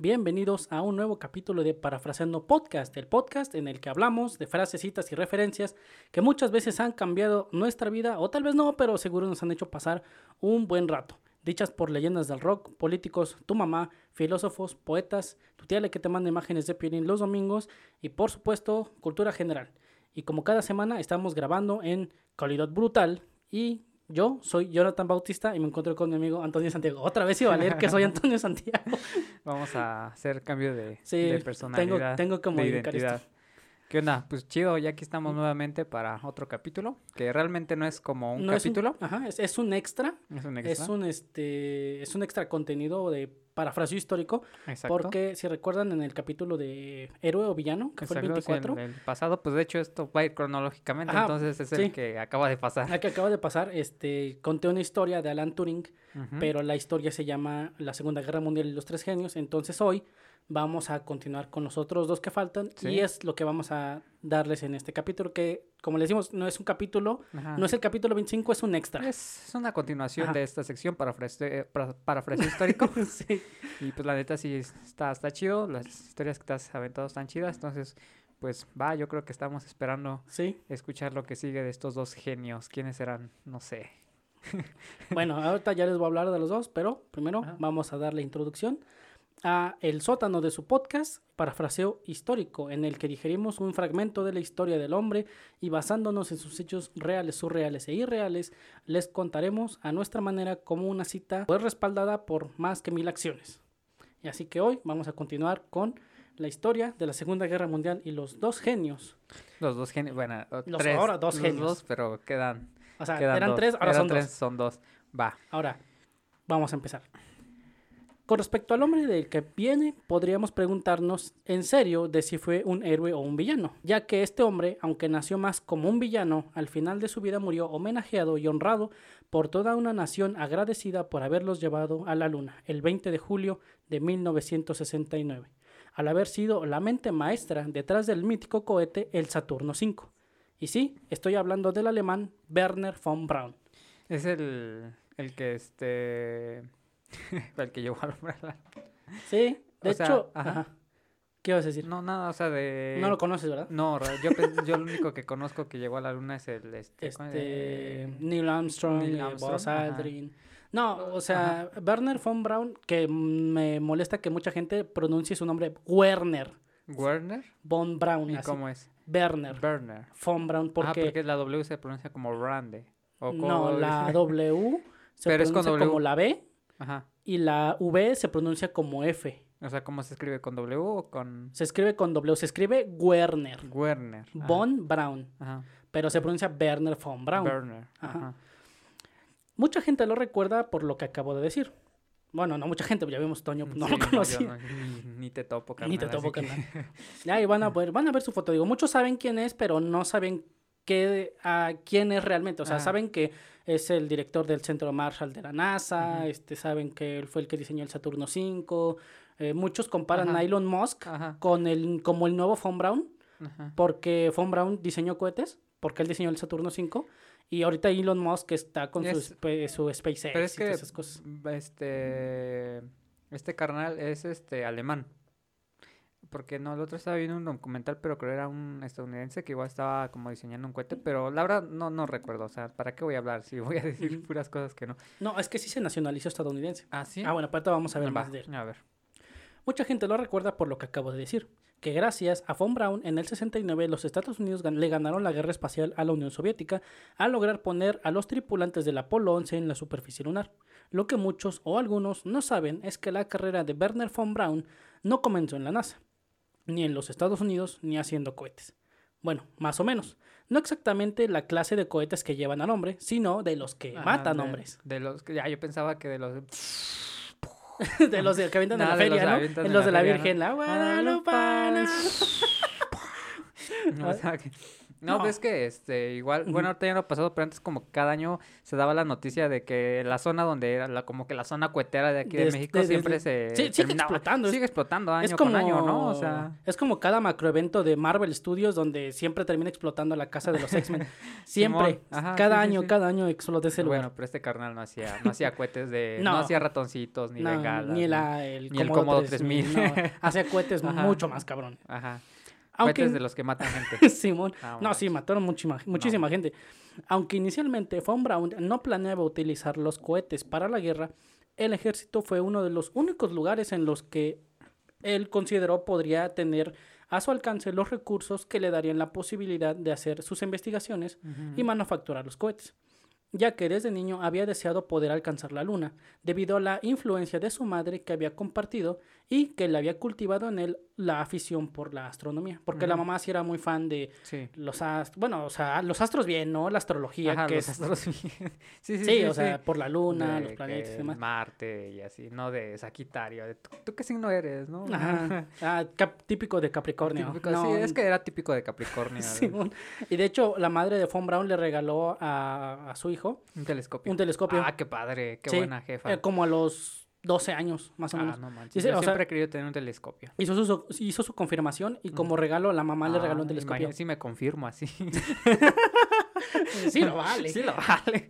Bienvenidos a un nuevo capítulo de Parafraseando Podcast, el podcast en el que hablamos de frases, citas y referencias que muchas veces han cambiado nuestra vida, o tal vez no, pero seguro nos han hecho pasar un buen rato. Dichas por leyendas del rock, políticos, tu mamá, filósofos, poetas, tu tía que te manda imágenes de Piolín los domingos y por supuesto cultura general. Y como cada semana estamos grabando en calidad brutal y yo soy Jonathan Bautista y me encuentro con mi amigo Antonio Santiago. Otra vez iba a leer que soy Antonio Santiago. Vamos a hacer cambio de, Sí, de tengo, personalidad. tengo que de modificar esto. ¿Qué onda? Pues chido, ya aquí estamos nuevamente para otro capítulo, que realmente no es como un No es capítulo, ajá, es, es un extra. es un extra. Es un este es un extra contenido de parafraseo histórico. Exacto. Porque si recuerdan en el capítulo de héroe o villano, que fue el Exacto, sí, 24, el, pasado, pues de hecho esto va a ir cronológicamente, Ajá, entonces es sí. el que acaba de pasar. la que acaba de pasar, este conté una historia de Alan Turing, pero la historia se llama La Segunda Guerra Mundial y los Tres Genios. Entonces hoy vamos a continuar con los otros dos que faltan Sí. y es lo que vamos a darles en este capítulo que, como les decimos, no es un capítulo, Ajá. no es el capítulo 25, es un extra. Es es una continuación Ajá. de esta sección para para, parafraseo histórico. sí. Y pues la neta sí está, está chido, las historias que te has aventado están chidas, entonces pues va, yo creo que estamos esperando Sí. escuchar lo que sigue de estos dos genios. ¿Quiénes serán? No sé. Bueno, ahorita ya les voy a hablar de los dos, pero primero Ajá. vamos a dar la introducción a el sótano de su podcast, Parafraseo Histórico, en el que digerimos un fragmento de la historia del hombre y basándonos en sus hechos reales, surreales e irreales, les contaremos a nuestra manera como una cita pues respaldada por más que mil acciones. Y así que hoy vamos a continuar con la historia de la Segunda Guerra Mundial y los dos genios. Los dos genios, bueno, Los tres, ahora dos los genios. dos, pero quedan, O sea, quedan eran dos. tres, ahora Eran son tres, dos. son dos. Va. Ahora, vamos a empezar. Con respecto al hombre del que viene, podríamos preguntarnos en serio de si fue un héroe o un villano, ya que este hombre, aunque nació más como un villano, al final de su vida murió homenajeado y honrado por toda una nación agradecida por haberlos llevado a la luna el 20 de julio de 1969, al haber sido la mente maestra detrás del mítico cohete el Saturno V. Y sí, estoy hablando del alemán Werner von Braun. Es el, el que este. el que llevó al hombre a la- Sí, de O sea, hecho, ajá. ajá. ¿qué ibas a decir? No, nada, o sea, de. No lo conoces, ¿verdad? No, yo, yo lo único que conozco que llegó a la luna es el. Este. ¿cómo Este, Neil Armstrong, Neil eh, Armstrong, Buzz. Aldrin. No, o sea, Werner von Braun, que me molesta que mucha gente pronuncie su nombre Werner Werner. von Braun, ¿Y así. cómo es? Werner Werner. von Braun, porque, Ah, porque la W se pronuncia como Rande. O no, co- la W se Pero es con pronuncia W. como la B Ajá. y la V se pronuncia como F. O sea, ¿cómo se escribe? ¿Con W o con Se escribe con W, se escribe Werner Werner? Ajá. von Braun, Ajá. pero se pronuncia Werner von Braun. Werner. Ajá. Ajá. Mucha gente lo recuerda por lo que acabo de decir. Bueno, no mucha gente, ya vimos Toño, no Sí, lo no- ni, ni te topo, Ni te carnal, topo, así que- carnal. Ya, y van a ver, van a ver su foto. Digo, muchos saben quién es, pero no saben qué, a quién es realmente. O sea, Ajá. saben que es el director del Centro Marshall de la NASA, este, saben que él fue el que diseñó el Saturno 5. muchos comparan Ajá. a Elon Musk Ajá. con el, como el nuevo Von Braun, Ajá. porque Von Braun diseñó cohetes, porque él diseñó el Saturno 5. Y ahorita Elon Musk está con su, Es- su SpaceX Pero es y que todas esas cosas. este este carnal es este alemán. Porque no, el otro estaba viendo un documental, pero creo era un estadounidense que igual estaba como diseñando un cohete, pero la verdad no, no recuerdo, o sea, ¿para qué voy a hablar si voy a decir puras cosas que no? No, es que sí se nacionalizó estadounidense. Ah, sí. Ah, bueno, aparte vamos a ver Va, más de él. A ver. Mucha gente lo recuerda por lo que acabo de decir, que gracias a Von Braun en el 69 los Estados Unidos gan- le ganaron la guerra espacial a la Unión Soviética al lograr poner a los tripulantes del Apolo 11 en la superficie lunar. Lo que muchos o algunos no saben es que la carrera de Werner von Braun no comenzó en la NASA, ni en los Estados Unidos, ni haciendo cohetes. Bueno, más o menos. No exactamente la clase de cohetes que llevan al hombre, sino de los que matan de- hombres. De los que ya yo pensaba que de los de los de- que avientan en Nada, la feria, ¿no? En en los de la feria, ¿no? Virgen, la Guadalupana. No, o sea, que- No, ves que este, igual, bueno, ahorita ya no ha pasado, pero antes como cada año se daba la noticia de que la zona donde era, la, como que la zona cuetera de aquí de, De- México siempre de- se Sí, sigue explotando, Sigue explotando año es como, con año, ¿no? O sea, es como cada macroevento de Marvel Studios donde siempre termina explotando la casa de los X-Men. Siempre. Ajá, cada sí, año, sí. cada año explota ese lugar. bueno, pero este carnal no hacía, no hacía cohetes de, no, No. hacía ratoncitos ni No, bengalas. ni la, el, Ni el Comodo Comodo 3000, 3000. no, hacía cohetes Ajá. mucho más cabrón. Ajá. Aunque, Cohetes de los que matan gente. Simón. Ah, No, sí, mataron muchísima, muchísima gente. Aunque inicialmente Von Braun no planeaba utilizar los cohetes para la guerra, el ejército fue uno de los únicos lugares en los que él consideró podría tener a su alcance los recursos que le darían la posibilidad de hacer sus investigaciones y manufacturar los cohetes, ya que desde niño había deseado poder alcanzar la luna, debido a la influencia de su madre que había compartido y que le había cultivado en él la afición por la astronomía, porque la mamá sí era muy fan de Sí. los astros, bueno, o sea, los astros bien, ¿no? La astrología, Ajá, que los es... astros. sí, sí, Sí, sí, o sí. sea, por la luna, De los planetas y demás. Marte y así, no de Sagitario. de, ¿Tú, tú qué signo eres, no? Ajá. Ah, típico de Capricornio. Típico, No, sí, es que era típico de Capricornio. Simón. Y de hecho, la madre de Von Braun le regaló a, a su hijo Un telescopio. un telescopio. Ah, qué padre, qué Sí, buena jefa. eh, como a los 12 años, más o ah, menos. no manches. Sí, sí, Yo o sea- siempre he querido tener un telescopio. Hizo su, hizo su confirmación y como regalo la mamá le regaló un Ah, telescopio. si me confirmo así. Sí, lo vale. sí lo vale.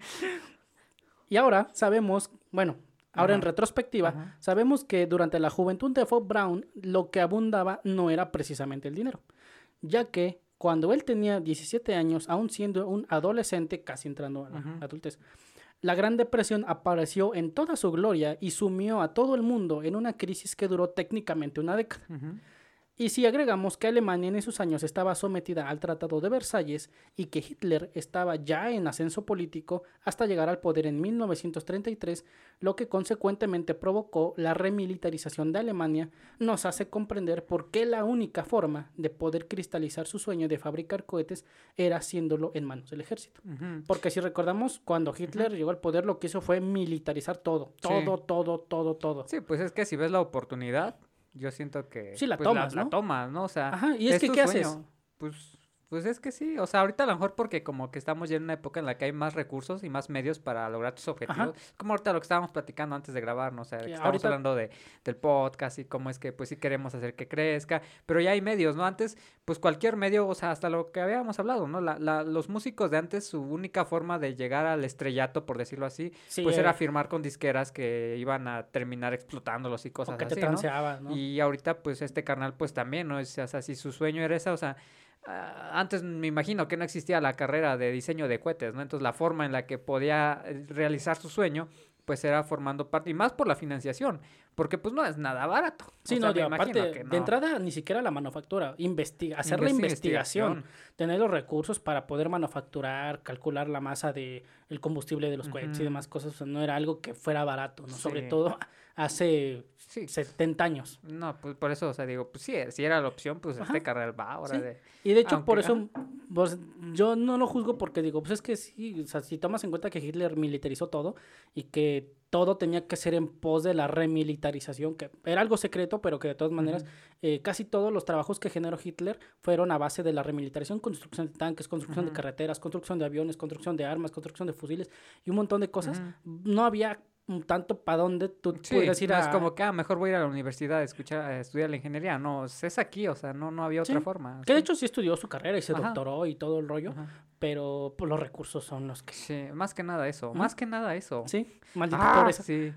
Y ahora sabemos, bueno, ahora en retrospectiva, Ajá. sabemos que durante la juventud de Von Braun lo que abundaba no era precisamente el dinero, ya que cuando él tenía 17 años, aún siendo un adolescente, casi entrando a la adultez, la Gran Depresión apareció en toda su gloria y sumió a todo el mundo en una crisis que duró técnicamente una década. Y si agregamos que Alemania en esos años estaba sometida al Tratado de Versalles y que Hitler estaba ya en ascenso político hasta llegar al poder en 1933, lo que consecuentemente provocó la remilitarización de Alemania, nos hace comprender por qué la única forma de poder cristalizar su sueño de fabricar cohetes era haciéndolo en manos del ejército. Porque si recordamos, cuando Hitler llegó al poder, lo que hizo fue militarizar todo, Sí. todo, todo, todo, todo. Sí, pues es que si ves la oportunidad, yo siento que... Sí, la pues, tomas, la, ¿no? tomas, ¿no? O sea, Ajá, y es que, ¿qué haces? Pues, pues es que sí, o sea, ahorita a lo mejor porque como que estamos ya en una época en la que hay más recursos y más medios para lograr tus objetivos. Como ahorita lo que estábamos platicando antes de grabar, ¿no? O sea, que estamos ahorita- hablando de, del podcast y cómo es que pues sí queremos hacer que crezca, pero ya hay medios, ¿no? Antes, pues cualquier medio, o sea, hasta lo que habíamos hablado, ¿no? La, la- los músicos de antes, su única forma de llegar al estrellato, por decirlo así, Sí, pues eh, era firmar con disqueras que iban a terminar explotándolos y o cosas que te así, ¿no? transeabas, ¿no? Y ahorita, pues, este carnal, pues, también, ¿no? O sea, si su sueño era esa, o sea, antes me imagino que no existía la carrera de diseño de cohetes, ¿no? Entonces, la forma en la que podía eh, realizar su sueño, pues, era formando parte, y más por la financiación, porque, pues, no es nada barato. O Sí, sea, no, de, imagino aparte, que de no. entrada ni siquiera la manufactura, investiga, hacer la Investi- investigación, tener los recursos para poder manufacturar, calcular la masa de el combustible de los cohetes y demás cosas, o sea, no era algo que fuera barato, ¿no? Sobre todo hace Sí, 70 años. no, pues, por eso, o sea, digo, pues, sí, si era la opción, pues, este Ajá. carnal va ahora Sí. de... Y de hecho, por eso, pues, yo no lo juzgo porque digo, pues es que sí, o sea, si tomas en cuenta que Hitler militarizó todo y que todo tenía que ser en pos de la remilitarización, que era algo secreto, pero que de todas maneras, eh, casi todos los trabajos que generó Hitler fueron a base de la remilitarización, construcción de tanques, construcción de carreteras, construcción de aviones, construcción de armas, construcción de fusiles y un montón de cosas. No había mm, tanto para dónde tú Sí, pudieras ir no a... es como que, ah, mejor voy a ir a la universidad a, escuchar, a estudiar la ingeniería. No, es aquí, o sea, no, no había otra Sí, forma. Que de hecho sí estudió su carrera y se Ajá. doctoró y todo el rollo, Ajá. pero pues, los recursos son los que... Sí, más que nada eso, más que nada eso. Sí, maldita Ah, pobreza. sí.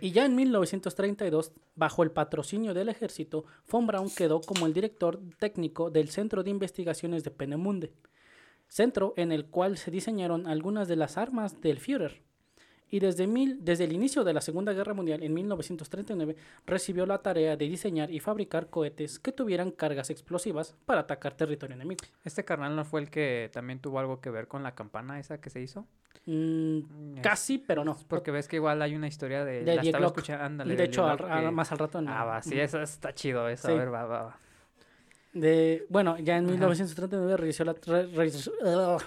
Y ya en 1932, bajo el patrocinio del ejército, von Braun quedó como el director técnico del Centro de Investigaciones de Penemunde, centro en el cual se diseñaron algunas de las armas del Führer. Y desde, mil, desde el inicio de la Segunda Guerra Mundial, en 1939, recibió la tarea de diseñar y fabricar cohetes que tuvieran cargas explosivas para atacar territorio enemigo. Este carnal no fue el que también tuvo algo que ver con la campana esa que se hizo. Mm, Mm, es- casi, pero no. Porque ves que igual hay una historia de... De la estaba escuchando, ándale, de del hecho, al- más al rato... en- Ah, va, sí, eso está chido, eso. Sí. A ver, va, va, va. De, bueno, ya en Ajá. 1939 realizó la- re- re- ugh,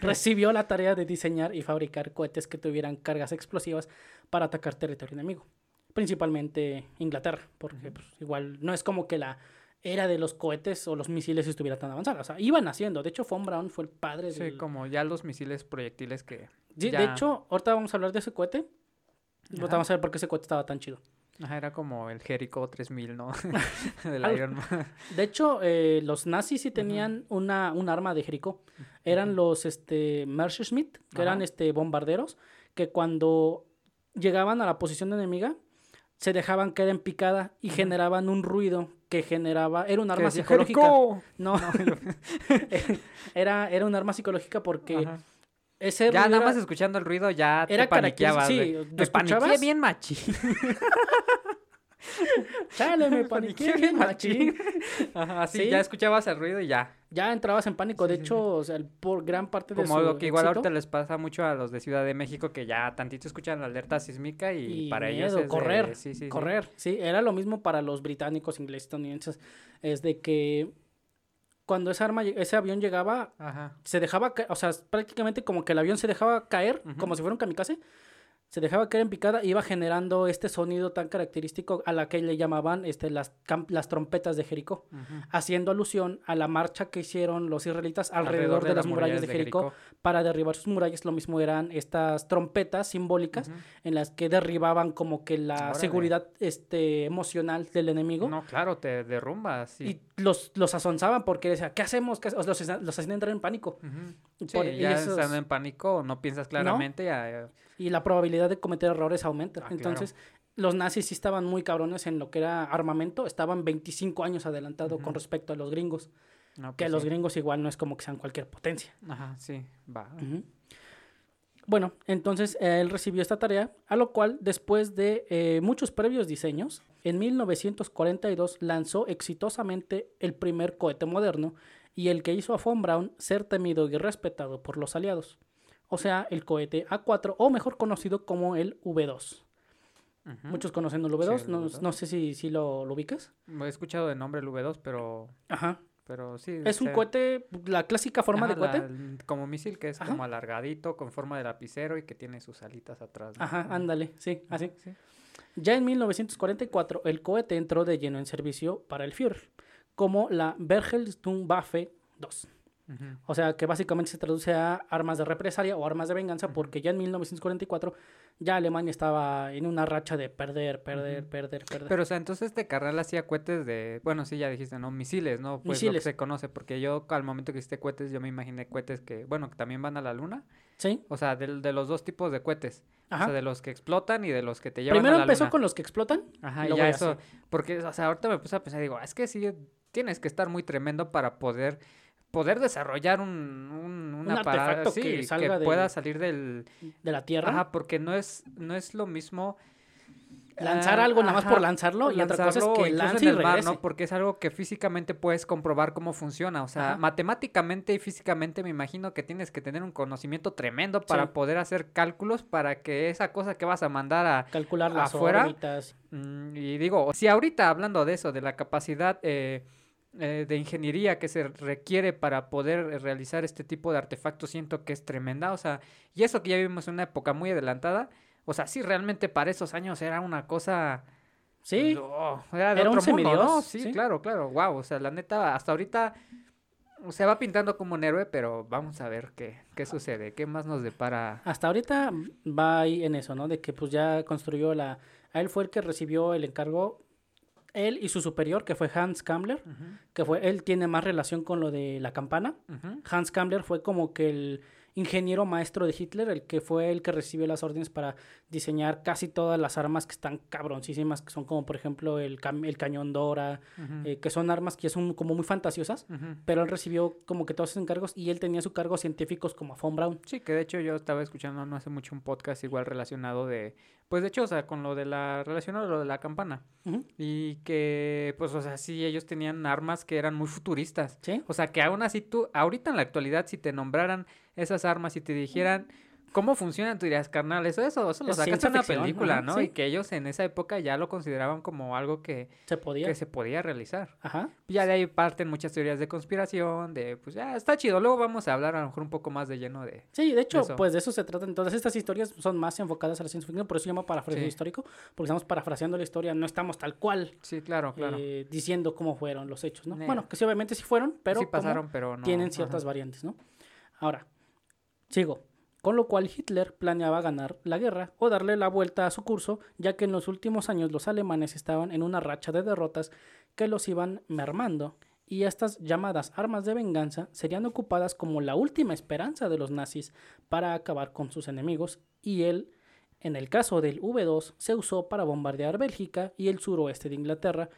recibió la tarea de diseñar y fabricar cohetes que tuvieran cargas explosivas para atacar territorio enemigo, principalmente Inglaterra, porque pues, igual no es como que la era de los cohetes o los misiles estuviera tan avanzada. O sea, iban haciendo. De hecho, Von Braun fue el padre Sí, del... como ya los misiles proyectiles que... Sí, ya- de hecho, ahorita vamos a hablar de ese cohete. Ahorita vamos a ver por qué ese cohete estaba tan chido. Ajá, era como el Jericho 3000, ¿no? Del Iron Man. De hecho, eh, los nazis sí tenían una, un arma de Jericó. Eran los este, Messerschmitt, que eran este, bombarderos, que cuando llegaban a la posición enemiga, se dejaban caer en picada y generaban un ruido que generaba... Era un arma psicológica. "Jericho". No, era, era un arma psicológica porque Ajá. Ese Ya nada era- más escuchando el ruido ya era te paniqueabas. de, sí, Me ¿lo paniqué escuchabas? bien machi. Chale, me paniqué bien machín. Ajá, así Sí. ya escuchabas el ruido y ya. Ya entrabas en pánico. de Sí, sí, hecho, o sea, el- por gran parte de Como su lo que igual éxito- ahorita les pasa mucho a los de Ciudad de México que ya tantito escuchan la alerta sísmica y, y para ellos es de- correr, sí. correr, sí. era lo mismo para los británicos, ingleses, estadounidenses, es de que cuando ese arma, ese avión llegaba, Ajá. se dejaba, o sea, prácticamente como que el avión se dejaba caer, como si fuera un kamikaze, se dejaba caer en picada, iba generando este sonido tan característico a la que le llamaban este, las, las trompetas de Jericó, haciendo alusión a la marcha que hicieron los israelitas alrededor, de, las murallas de Jericó, para derribar sus murallas. Lo mismo eran estas trompetas simbólicas Ujú. en las que derribaban como que la Órale. seguridad este, emocional del enemigo. No, claro, te derrumbas. Sí. Y los, los asonzaban porque decía, ¿qué hacemos? ¿Qué hace-?" O sea, los, los hacían entrar en pánico. Ujú. Y Sí, por- y ya esos- estando en pánico, no piensas claramente. ya- ya- Y la probabilidad de cometer errores aumenta. Ah, claro. Entonces, los nazis sí estaban muy cabrones en lo que era armamento. Estaban 25 años adelantado con respecto a los gringos. no, Que pues los gringos igual no es como que sean cualquier potencia. Ajá, sí, va. Ujú. Bueno, entonces eh, él recibió esta tarea, a lo cual después de eh, muchos previos diseños, en 1942 lanzó exitosamente el primer cohete moderno y el que hizo a Von Braun ser temido y respetado por los aliados. O sea, el cohete A4 o mejor conocido como el V2. Ujú. Muchos conocen el V2, Sí, el no, V2. no sé si, si lo, lo ubicas. He escuchado de nombre el V2, pero, Ajá. Pero sí. Es un cohete, la clásica forma ajá, de cohete. la- como misil que es Ajá. como alargadito, con forma de lapicero y que tiene sus alitas atrás. ¿no? Ajá, ándale, sí, así. sí. Ya en 1944, el cohete entró de lleno en servicio para el Führer, como la Bergelsturmwaffe 2. O sea, que básicamente se traduce a armas de represalia o armas de venganza, porque ya en 1944 ya Alemania estaba en una racha de perder, perder, perder, perder. Pero, o sea, entonces este carnal hacía cohetes de, bueno, sí, ya dijiste, ¿no? Misiles, ¿no? Pues lo que Misiles. se conoce, porque yo al momento que hiciste cohetes, yo me imaginé cohetes que, bueno, que también van a la luna. sí, O sea, del- de, los dos tipos de cohetes. ajá. O sea, de los que explotan y de los que te llevan Primero a la empezó luna. con los que explotan. Ajá, y ya ya eso, porque, o sea, ahorita me puse a pensar, digo, es que sí, tienes que estar muy tremendo para poder, poder desarrollar un, un, una Un parada, artefacto sí, que pueda salir del, de la Tierra. ajá, porque no es, no es lo mismo Lanzar ah, algo nada más por lanzarlo y otra cosa es que lance y mar. ¿no? Porque es algo que físicamente puedes comprobar cómo funciona. O sea, Ajá. matemáticamente y físicamente me imagino que tienes que tener un conocimiento tremendo para Sí. poder hacer cálculos para que esa cosa que vas a mandar a, Calcular las afuera, órbitas. Mm, y digo, si ahorita hablando de eso, de la capacidad eh, eh, de ingeniería que se requiere para poder realizar este tipo de artefactos, siento que es tremenda. O sea, y eso que ya vivimos en una época muy adelantada, o sea, sí, realmente para esos años era una cosa... Sí, no, era de Era un otro mundo, ¿no? semidios, Sí, sí. claro, claro, wow. O sea, la neta, hasta ahorita se va pintando como un héroe, pero vamos a ver qué, qué sucede, qué más nos depara. hasta ahorita va ahí en eso, ¿no? De que pues ya construyó la... A él fue el que recibió el encargo, él y su superior, que fue Hans Kammler, que fue, él tiene más relación con lo de la campana. Hans Kammler fue como que el ingeniero maestro de Hitler, el que fue el que recibió las órdenes para diseñar casi todas las armas que están cabroncísimas, que son como por ejemplo el, cam- el cañón Dora, eh, que son armas que son como muy fantasiosas, pero él recibió como que todos esos encargos y él tenía su cargo científicos como a Von Braun. Sí, que de hecho yo estaba escuchando no hace mucho un podcast igual relacionado de, pues de hecho, o sea, con lo de la, relacionado a lo de la campana. Y que, pues, o sea, sí, ellos tenían armas que eran muy futuristas. ¿Sí? O sea, que aún así tú, ahorita en la actualidad, si te nombraran esas armas y te dijeran ¿Cómo funciona? Tú dirías, carnal, eso, eso, eso lo sacas en una ficción, película, ajá, ¿no? sí. Y que ellos en esa época ya lo consideraban como algo que, Se podía. que se podía realizar. Ajá. Ya de ahí parten muchas teorías de conspiración, de, pues ya, está chido. Luego vamos a hablar a lo mejor un poco más de lleno de... Sí, de hecho, pues de eso se tratan. Todas estas historias son más enfocadas a la ciencia ficción, por eso se llama parafraseo Sí. histórico, porque estamos parafraseando la historia, no estamos tal cual Sí, claro, claro. eh, diciendo cómo fueron los hechos, ¿no? Ne- Bueno, que sí, obviamente sí fueron, pero sí pasaron, pero no... tienen ajá. ciertas variantes, ¿no? Ahora, sigo. Con lo cual Hitler planeaba ganar la guerra o darle la vuelta a su curso, ya que en los últimos años los alemanes estaban en una racha de derrotas que los iban mermando, y estas llamadas armas de venganza serían ocupadas como la última esperanza de los nazis para acabar con sus enemigos, y él, en el caso del V2, se usó para bombardear Bélgica y el suroeste de Inglaterra,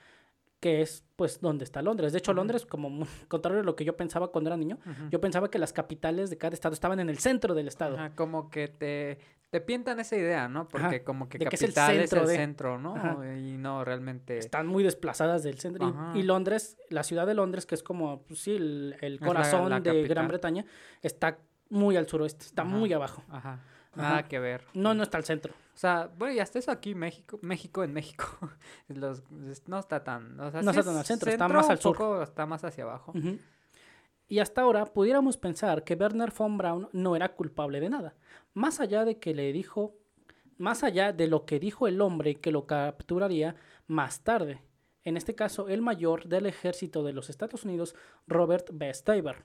que es pues donde está Londres. De hecho. Londres, como contrario a lo que yo pensaba cuando era niño, yo pensaba que las capitales de cada estado estaban en el centro del estado. Ajá, como que te, te pintan esa idea, ¿no? Porque como que de que es el capital es el centro de- centro, ¿no? Ajá. Y no realmente... Están muy desplazadas del centro. Y- Londres, la ciudad de Londres, que es como, pues, sí, el, el corazón la de capital. Gran Bretaña, está muy al suroeste, está muy abajo. Ajá. Nada Ajá. que ver. No, no está al centro. O sea, bueno, y hasta eso aquí, México, México en México, los, no está tan, o sea, No está tan al centro, está más al sur. poco, está más hacia abajo. Y hasta ahora pudiéramos pensar que Werner von Braun no era culpable de nada, más allá de que le dijo, más allá de lo que dijo el hombre que lo capturaría más tarde. En este caso, el mayor del ejército de los Estados Unidos, Robert B. Staver,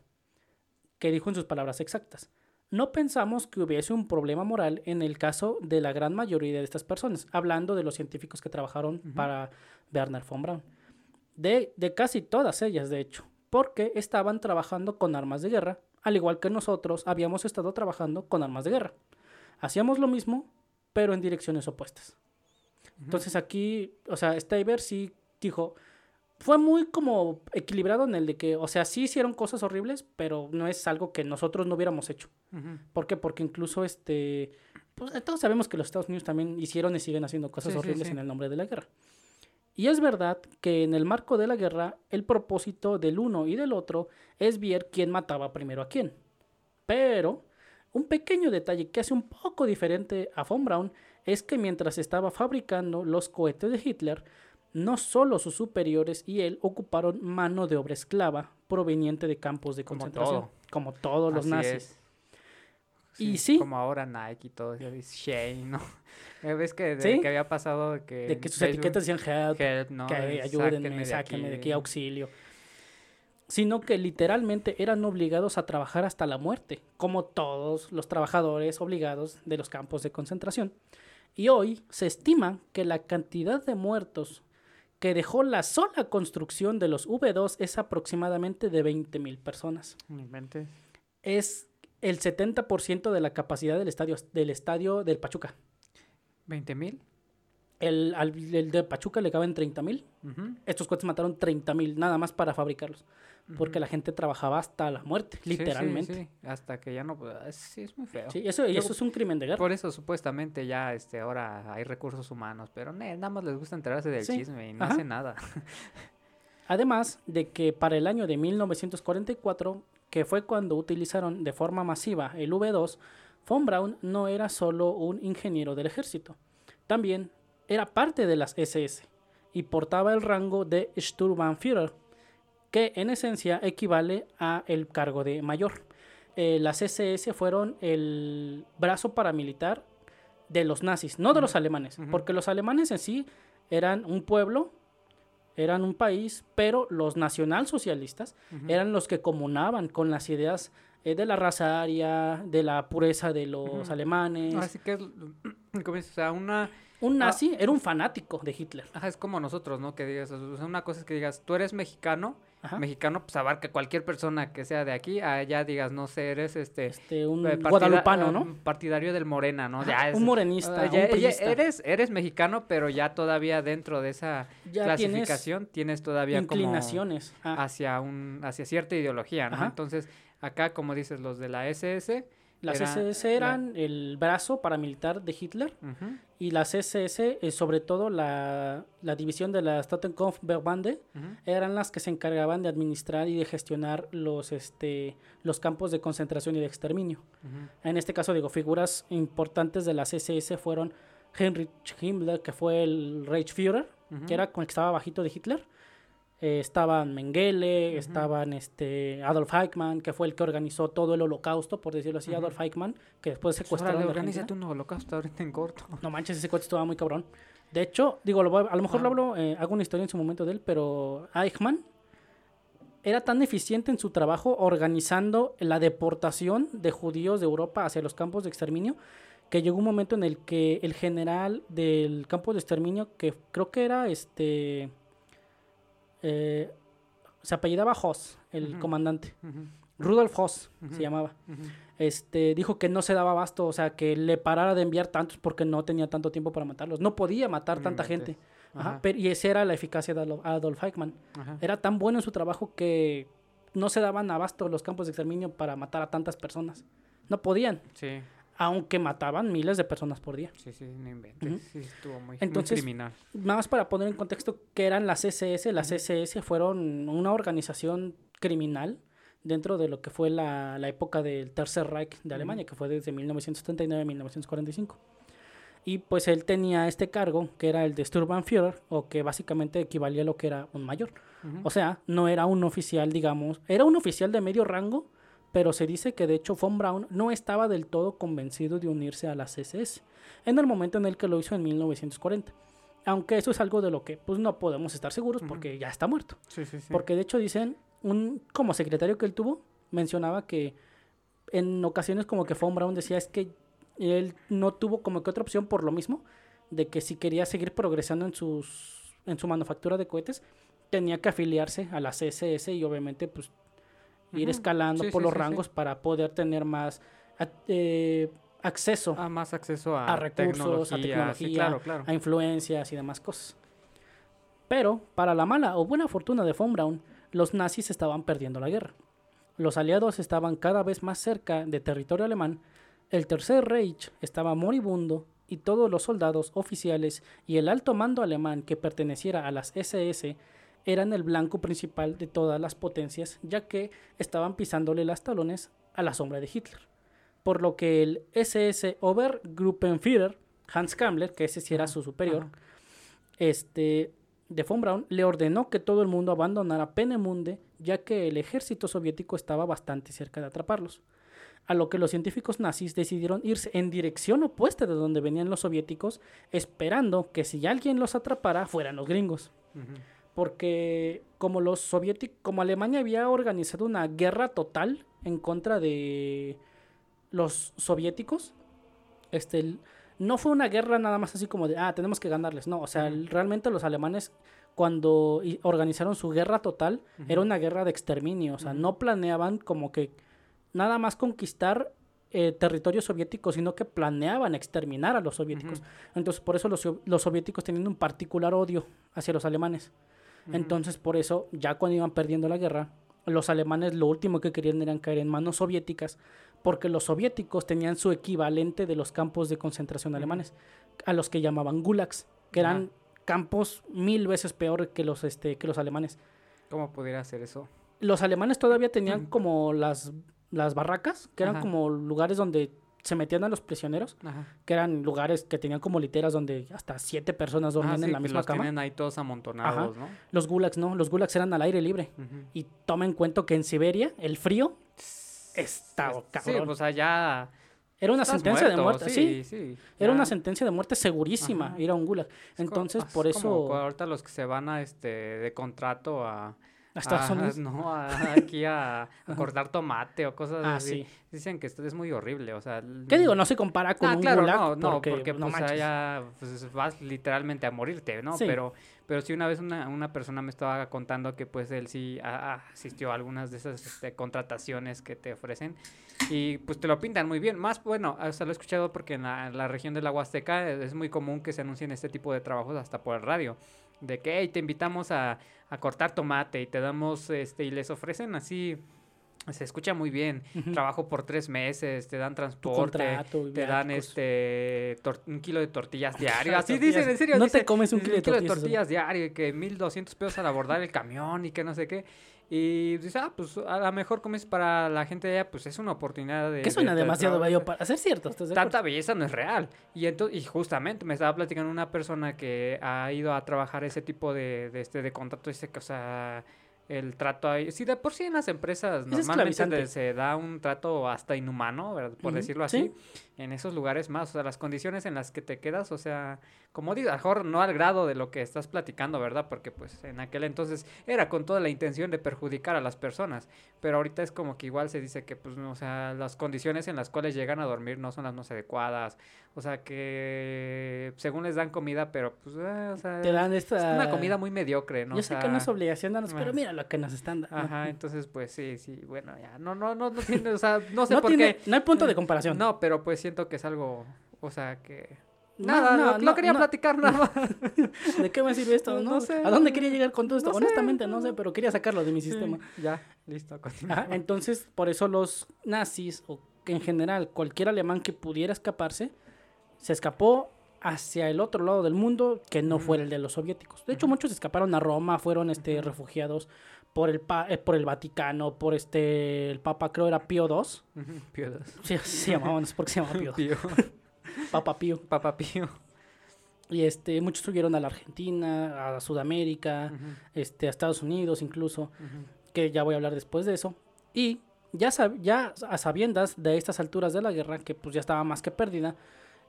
que dijo en sus palabras exactas. No pensamos que hubiese un problema moral en el caso de la gran mayoría de estas personas, hablando de los científicos que trabajaron para Werner von Braun. De, de casi todas ellas, de hecho, porque estaban trabajando con armas de guerra, al igual que nosotros habíamos estado trabajando con armas de guerra. Hacíamos lo mismo, pero en direcciones opuestas. Entonces aquí, o sea, Staver sí dijo, fue muy como equilibrado en el de que, o sea, sí hicieron cosas horribles, pero no es algo que nosotros no hubiéramos hecho. ¿Por qué? Porque incluso este, pues todos sabemos que los Estados Unidos también hicieron y siguen haciendo cosas Sí, sí, horribles sí. en el nombre de la guerra. Y es verdad que en el marco de la guerra, el propósito del uno y del otro es ver quién mataba primero a quién. Pero un pequeño detalle que hace un poco diferente a von Braun es que mientras estaba fabricando los cohetes de Hitler, no solo sus superiores y él ocuparon mano de obra esclava proveniente de campos de Como concentración, todo. como todos los Así nazis. es. Y sí. Como ahora Nike y todo, ya dice Shane, ¿no? ¿Ves que, de Sí. que había pasado de que... De que sus Facebook, etiquetas decían help, help, ¿no? que De ayúdenme, sáquenme de aquí, auxilio. Sino que literalmente eran obligados a trabajar hasta la muerte, como todos los trabajadores obligados de los campos de concentración. Y hoy se estima que la cantidad de muertos que dejó la sola construcción de los V2 es aproximadamente de 20.000 personas. No inventes. Es el 70% de la capacidad del estadio, del estadio del Pachuca. ¿20 mil? El, al- el de Pachuca le caben 30.000 Ujú, estos cohetes mataron 30.000 nada más para fabricarlos. Porque la gente trabajaba hasta la muerte, Sí, sí, literalmente. Sí, Hasta que ya no... pueda- es- Sí, es muy feo. Sí, eso, y eso es un crimen de guerra. Por eso supuestamente ya este ahora hay recursos humanos, pero ne, nada más les gusta enterarse del chisme y no ajá. hace nada. Además de que para el año de 1944, que fue cuando utilizaron de forma masiva el V2, von Braun no era solo un ingeniero del ejército, también era parte de las SS y portaba el rango de Sturmbannführer, que en esencia equivale a el cargo de mayor. Eh, las SS fueron el brazo paramilitar de los nazis, no de los alemanes, porque los alemanes en sí eran un pueblo, eran un país, pero los nacionalsocialistas Ujú. eran los que comunaban con las ideas eh, de la raza aria, de la pureza de los alemanes. Así que, como dices, o sea, una... Un Ah. nazi era un fanático de Hitler. Ajá, es como nosotros, ¿no? Que digas, o sea, una cosa es que digas, tú eres mexicano, Ajá. mexicano pues abarca cualquier persona que sea de aquí, allá digas, no sé, eres este... Este, un eh, partida- guadalupano, eh, ¿no? Partidario del Morena, ¿no? Ya es- un morenista, ah, un ya- priista. eres, eres mexicano, pero ya todavía dentro de esa Ya clasificación tienes, todavía como inclinaciones. Hacia un hacia cierta ideología, ¿no? Ajá. Entonces, acá como dices los de la SS Las Era SS la- eran el brazo paramilitar de Hitler y las SS, eh, sobre todo la, la división de la Stautenkopfverbande, ujú. eran las que se encargaban de administrar y de gestionar los, este, los campos de concentración y de exterminio. En este caso, digo, figuras importantes de las SS fueron Heinrich Himmler, que fue el Reichsführer, que era con el que estaba bajito de Hitler. Eh, estaban Mengele, estaban este, Adolf Eichmann, que fue el que organizó todo el holocausto, por decirlo así. Adolf Eichmann, que después Pues secuestraron organízate un holocausto ahorita en corto. No manches, ese cuate estaba muy cabrón. De hecho, digo, lo voy a, a lo mejor Ah. lo hablo, eh, hago una historia en su momento de él, pero Eichmann era tan eficiente en su trabajo organizando la deportación de judíos de Europa hacia los campos de exterminio que llegó un momento en el que el general del campo de exterminio, que creo que era este. Eh, se apellidaba Hoss, el comandante. Rudolf Hoss se llamaba este, dijo que no se daba abasto, o sea, que le parara de enviar tantos porque no tenía tanto tiempo para matarlos. No podía matar No tanta gente. Ajá, Ajá. pero- y esa era la eficacia de Adolf, Adolf Eichmann. Ajá. Era tan bueno en su trabajo que no se daban abasto los campos de exterminio para matar a tantas personas. No podían, Sí, aunque mataban miles de personas por día. sí, sí, no inventes. Sí, estuvo muy, Entonces, muy criminal. Más para poner en contexto qué eran las SS. Las SS fueron una organización criminal dentro de lo que fue la, la época del Tercer Reich de. Alemania, que fue desde 1939 a 1945. Y pues él tenía este cargo, que era el de Sturmbannführer, o que básicamente equivalía a lo que era un mayor. O sea, no era un oficial, digamos, era un oficial de medio rango, pero se dice que de hecho von Braun no estaba del todo convencido de unirse a las SS en el momento en el que lo hizo en 1940. Aunque eso es algo de lo que pues no podemos estar seguros porque ya está muerto. sí, sí, sí. Porque de hecho dicen, un como secretario que él tuvo, mencionaba que en ocasiones como que von Braun decía es que él no tuvo como que otra opción por lo mismo, de que si quería seguir progresando en sus en su manufactura de cohetes, tenía que afiliarse a las SS y obviamente pues ir escalando Sí, por sí, los sí, sí. rangos para poder tener más a- eh, acceso Ah, más acceso a, a recursos, a Sí, tecnología, claro, claro. a influencias y demás cosas. Pero, para la mala o buena fortuna de von Braun, los nazis estaban perdiendo la guerra. Los aliados estaban cada vez más cerca de territorio alemán, el Tercer Reich estaba moribundo y todos los soldados oficiales y el alto mando alemán que perteneciera a las SS eran el blanco principal de todas las potencias, ya que estaban pisándole las talones a la sombra de Hitler. Por lo que el SS Obergruppenführer, Hans Kammler, que ese sí era su superior, ajá. este, de von Braun, le ordenó que todo el mundo abandonara Penemunde, ya que el ejército soviético estaba bastante cerca de atraparlos. A lo que los científicos nazis decidieron irse en dirección opuesta de donde venían los soviéticos, esperando que si alguien los atrapara fueran los gringos. Porque como los soviéticos, como Alemania había organizado una guerra total en contra de los soviéticos, este, no fue una guerra nada más así como de, ah, tenemos que ganarles, no, o sea, realmente los alemanes cuando organizaron su guerra total, era una guerra de exterminio, o sea, no planeaban como que nada más conquistar eh, territorio soviético, sino que planeaban exterminar a los soviéticos. Entonces, por eso los, los soviéticos tenían un particular odio hacia los alemanes. Entonces, por eso, ya cuando iban perdiendo la guerra, los alemanes lo último que querían era caer en manos soviéticas, porque los soviéticos tenían su equivalente de los campos de concentración alemanes, a los que llamaban gulags, que eran campos mil veces peor que los, este, que los alemanes. ¿Cómo pudiera hacer eso? Los alemanes todavía tenían como las, las barracas, que eran como lugares donde se metían a los prisioneros, Ajá. que eran lugares que tenían como literas donde hasta siete personas dormían Ah, sí, en la misma los cama. tienen ahí todos amontonados, ¿no? Los gulags no, los gulags eran al aire libre. Y toma en cuenta que en Siberia el frío está Sí, cabrón. pues allá... era una sentencia de muerte, sí. sí. Era una sentencia de muerte segurísima Ajá. ir a un gulag. Entonces, es por eso ahorita los que se van a este de contrato a... a Estados Unidos. No, a- aquí a, a cortar tomate o cosas Ah, así. sí. Dicen que esto es muy horrible, o sea... ¿Qué digo? No se compara con Ah, un claro, no, no, porque, porque, no pues allá pues, vas literalmente a morirte, ¿no? Sí. Pero, pero sí una vez una, una persona me estaba contando que pues él sí a- a- asistió a algunas de esas este, contrataciones que te ofrecen y pues te lo pintan muy bien. Más bueno, o sea, lo he escuchado porque en la, en la región de la Huasteca es muy común que se anuncien este tipo de trabajos hasta por el radio. De que, hey, te invitamos a, a cortar tomate y te damos, este, y les ofrecen así se escucha muy bien. Trabajo por tres meses, te dan transporte, contrato, te dan este un kilo de tortillas diario. de Así tortillas. dicen, en serio. No dice, te comes un dice, kilo de tortillas, diario y que 1200 pesos al abordar el camión y que no sé qué. Y dices, ah, pues a lo mejor comes para la gente de allá, pues es una oportunidad de. Que suena de- de demasiado trabajo. bello para ser cierto. ¿estás de? Tanta belleza no es real. Y entonces, y justamente me estaba platicando una persona que ha ido a trabajar ese tipo de, de este de contrato, ese que, o sea, el trato ahí. Sí, de por sí en las empresas normalmente se da un trato hasta inhumano, ¿verdad? por decirlo sí. así. En esos lugares más, o sea, las condiciones en las que te quedas, o sea, como digo, a lo mejor no al grado de lo que estás platicando, ¿verdad? Porque pues en aquel entonces era con toda la intención de perjudicar a las personas, pero ahorita es como que igual se dice que pues, o sea, las condiciones en las cuales llegan a dormir no son las más adecuadas, o sea, que según les dan comida, pero pues, eh, o sea, Te dan es esta... una comida muy mediocre, ¿no? Yo O sé que no es obligación darnos, pero mira lo que nos están dando. Ajá, entonces pues sí, sí, bueno, ya, no, no, no, no tiene, o sea, no sé no, por tiene, qué. no hay punto de comparación. No, pero pues siento que es algo, o sea, que... Nada, no, no, no no, quería platicar nada. ¿De qué me sirve esto? No sé, ¿A dónde quería llegar con todo esto? sé, Honestamente, no sé, pero quería sacarlo de mi sistema. Ya, listo. Ajá, entonces, por eso los nazis, o que en general cualquier alemán que pudiera escaparse, se escapó hacia el otro lado del mundo que no fuera el de los soviéticos. De hecho, muchos escaparon a Roma, fueron este, refugiados por el, pa- eh, por el Vaticano, por este, el Papa creo era Pío II. Pío dos. Sí, se llamaba, no sé por qué se llamaba Pío II. Pío. Papa Pío. Papá Pío. Y este, muchos huyeron a la Argentina, a Sudamérica, este, a Estados Unidos incluso. que ya voy a hablar después de eso. Y ya, sab- ya a sabiendas de estas alturas de la guerra, que pues ya estaba más que perdida,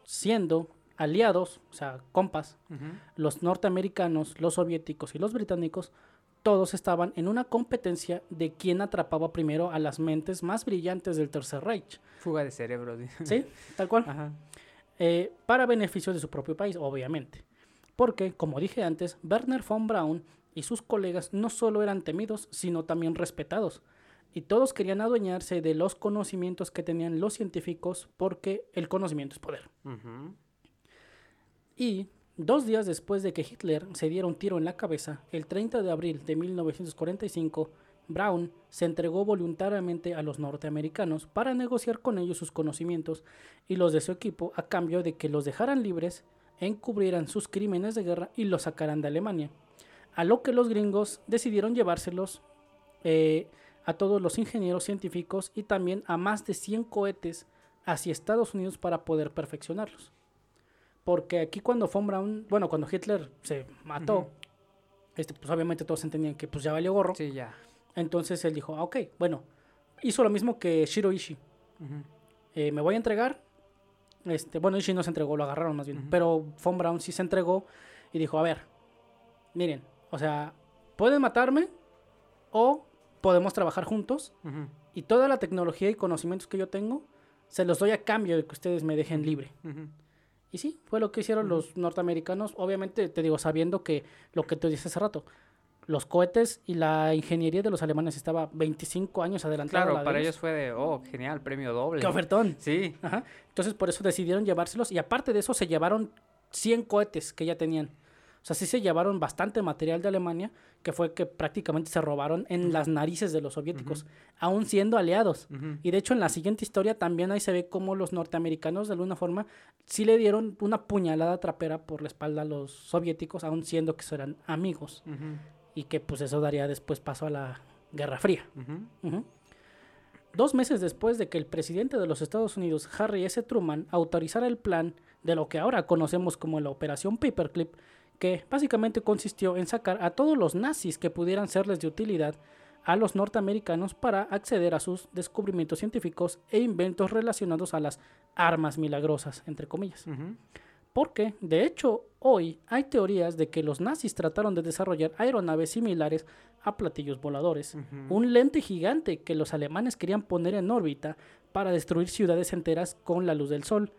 siendo aliados, o sea, compas, los norteamericanos, los soviéticos y los británicos, todos estaban en una competencia de quién atrapaba primero a las mentes más brillantes del Tercer Reich. Fuga de cerebro. dice. ¿Sí? Tal cual. Ajá. Eh, para beneficio de su propio país, obviamente. Porque, como dije antes, Werner von Braun y sus colegas no solo eran temidos, sino también respetados. Y todos querían adueñarse de los conocimientos que tenían los científicos porque el conocimiento es poder. Y dos días después de que Hitler se diera un tiro en la cabeza, el 30 de abril de 1945, Brown se entregó voluntariamente a los norteamericanos para negociar con ellos sus conocimientos y los de su equipo a cambio de que los dejaran libres, encubrieran sus crímenes de guerra y los sacaran de Alemania. A lo que los gringos decidieron llevárselos eh, a todos los ingenieros científicos y también a más de 100 cohetes hacia Estados Unidos para poder perfeccionarlos. Porque aquí cuando von Braun, bueno, cuando Hitler se mató, este, pues obviamente todos entendían que pues ya valió gorro. Sí, ya. Entonces él dijo, ah, ok, bueno, hizo lo mismo que Shiro Ishii. Eh, me voy a entregar. Este, bueno, Ishii no se entregó, lo agarraron más bien. Pero Von Braun sí se entregó y dijo, a ver, miren, o sea, pueden matarme o podemos trabajar juntos y toda la tecnología y conocimientos que yo tengo se los doy a cambio de que ustedes me dejen libre. Y sí, fue lo que hicieron los norteamericanos, obviamente, te digo, sabiendo que lo que te dije hace rato, los cohetes y la ingeniería de los alemanes estaba 25 años adelantada. Claro, para ellos fue de, oh, genial, premio doble. ¡Qué ofertón! Sí. Ajá. Entonces, por eso decidieron llevárselos y aparte de eso se llevaron 100 cohetes que ya tenían. O sea, sí se llevaron bastante material de Alemania, que fue que prácticamente se robaron en las narices de los soviéticos, aún siendo aliados. Y de hecho en la siguiente historia también ahí se ve cómo los norteamericanos de alguna forma sí le dieron una puñalada trapera por la espalda a los soviéticos, aún siendo que eran amigos. Y que pues eso daría después paso a la Guerra Fría. Dos meses después de que el presidente de los Estados Unidos, Harry S. Truman, autorizara el plan de lo que ahora conocemos como la Operación Paperclip, que básicamente consistió en sacar a todos los nazis que pudieran serles de utilidad a los norteamericanos para acceder a sus descubrimientos científicos e inventos relacionados a las armas milagrosas, entre comillas. Porque, de hecho, hoy hay teorías de que los nazis trataron de desarrollar aeronaves similares a platillos voladores. Un lente gigante que los alemanes querían poner en órbita para destruir ciudades enteras con la luz del sol.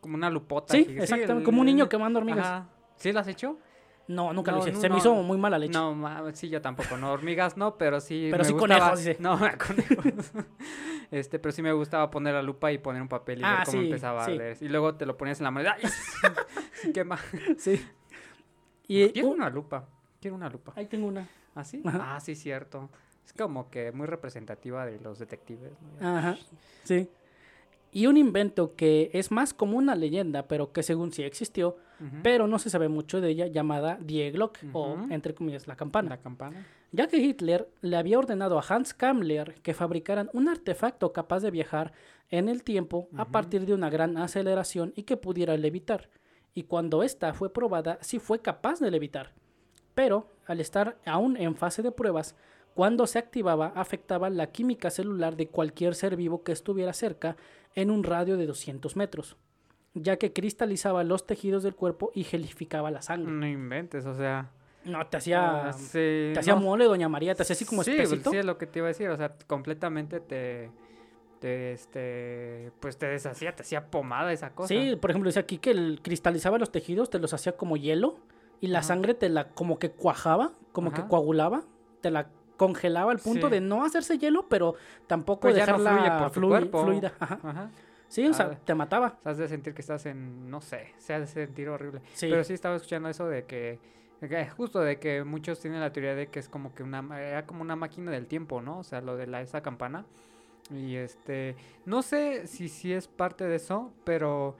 Como una lupota. Sí, exactamente, el- como un niño quemando hormigas. Ajá. ¿Sí lo has hecho? No, nunca lo hice. no, Se me hizo muy mala leche. No, ma- sí, yo tampoco. No, hormigas no, pero sí. Pero me sí gustaba- conejos, dice. No, conejos. Este, pero sí me gustaba poner la lupa y poner un papel y Ah, ver cómo sí, empezaba sí. a leer. Y luego te lo ponías en la mano y quema. Sí. Y Quiero uh, una lupa. Quiero una lupa. ahí tengo una. ¿Ah, sí? Ajá. Ah, sí, cierto. Es como que muy representativa de los detectives. Ajá, sí. Y un invento que es más como una leyenda, pero que según sí existió, pero no se sabe mucho de ella, llamada Die Glock, o entre comillas, la campana. La campana. Ya que Hitler le había ordenado a Hans Kammler que fabricaran un artefacto capaz de viajar en el tiempo a partir de una gran aceleración y que pudiera levitar. Y cuando esta fue probada, sí fue capaz de levitar. Pero, al estar aún en fase de pruebas, cuando se activaba afectaba la química celular de cualquier ser vivo que estuviera cerca en un radio de 200 metros, ya que cristalizaba los tejidos del cuerpo y gelificaba la sangre. No inventes, o sea. No, te hacía, ah, sí, te hacía no. mole, doña María, te hacía así como sí, espesito. Sí, es lo que te iba a decir, o sea, completamente te, te, este, pues te deshacía, te hacía pomada esa cosa. Sí, por ejemplo, decía aquí que el cristalizaba los tejidos, te los hacía como hielo y la Ajá. sangre te la como que cuajaba, como que coagulaba, te la congelaba al punto Sí. de no hacerse hielo, pero tampoco Pues no dejarla fluye por cuerpo. fluida. Ajá. Ajá. Sí, o sea, Ah. te mataba. Has de sentir que estás en, no sé, se ha de sentir horrible. Sí. Pero sí estaba escuchando eso de que justo de que muchos tienen la teoría de que es como que una, era como una máquina del tiempo, ¿no? O sea, lo de la, esa campana. Y este, no sé si, si es parte de eso, pero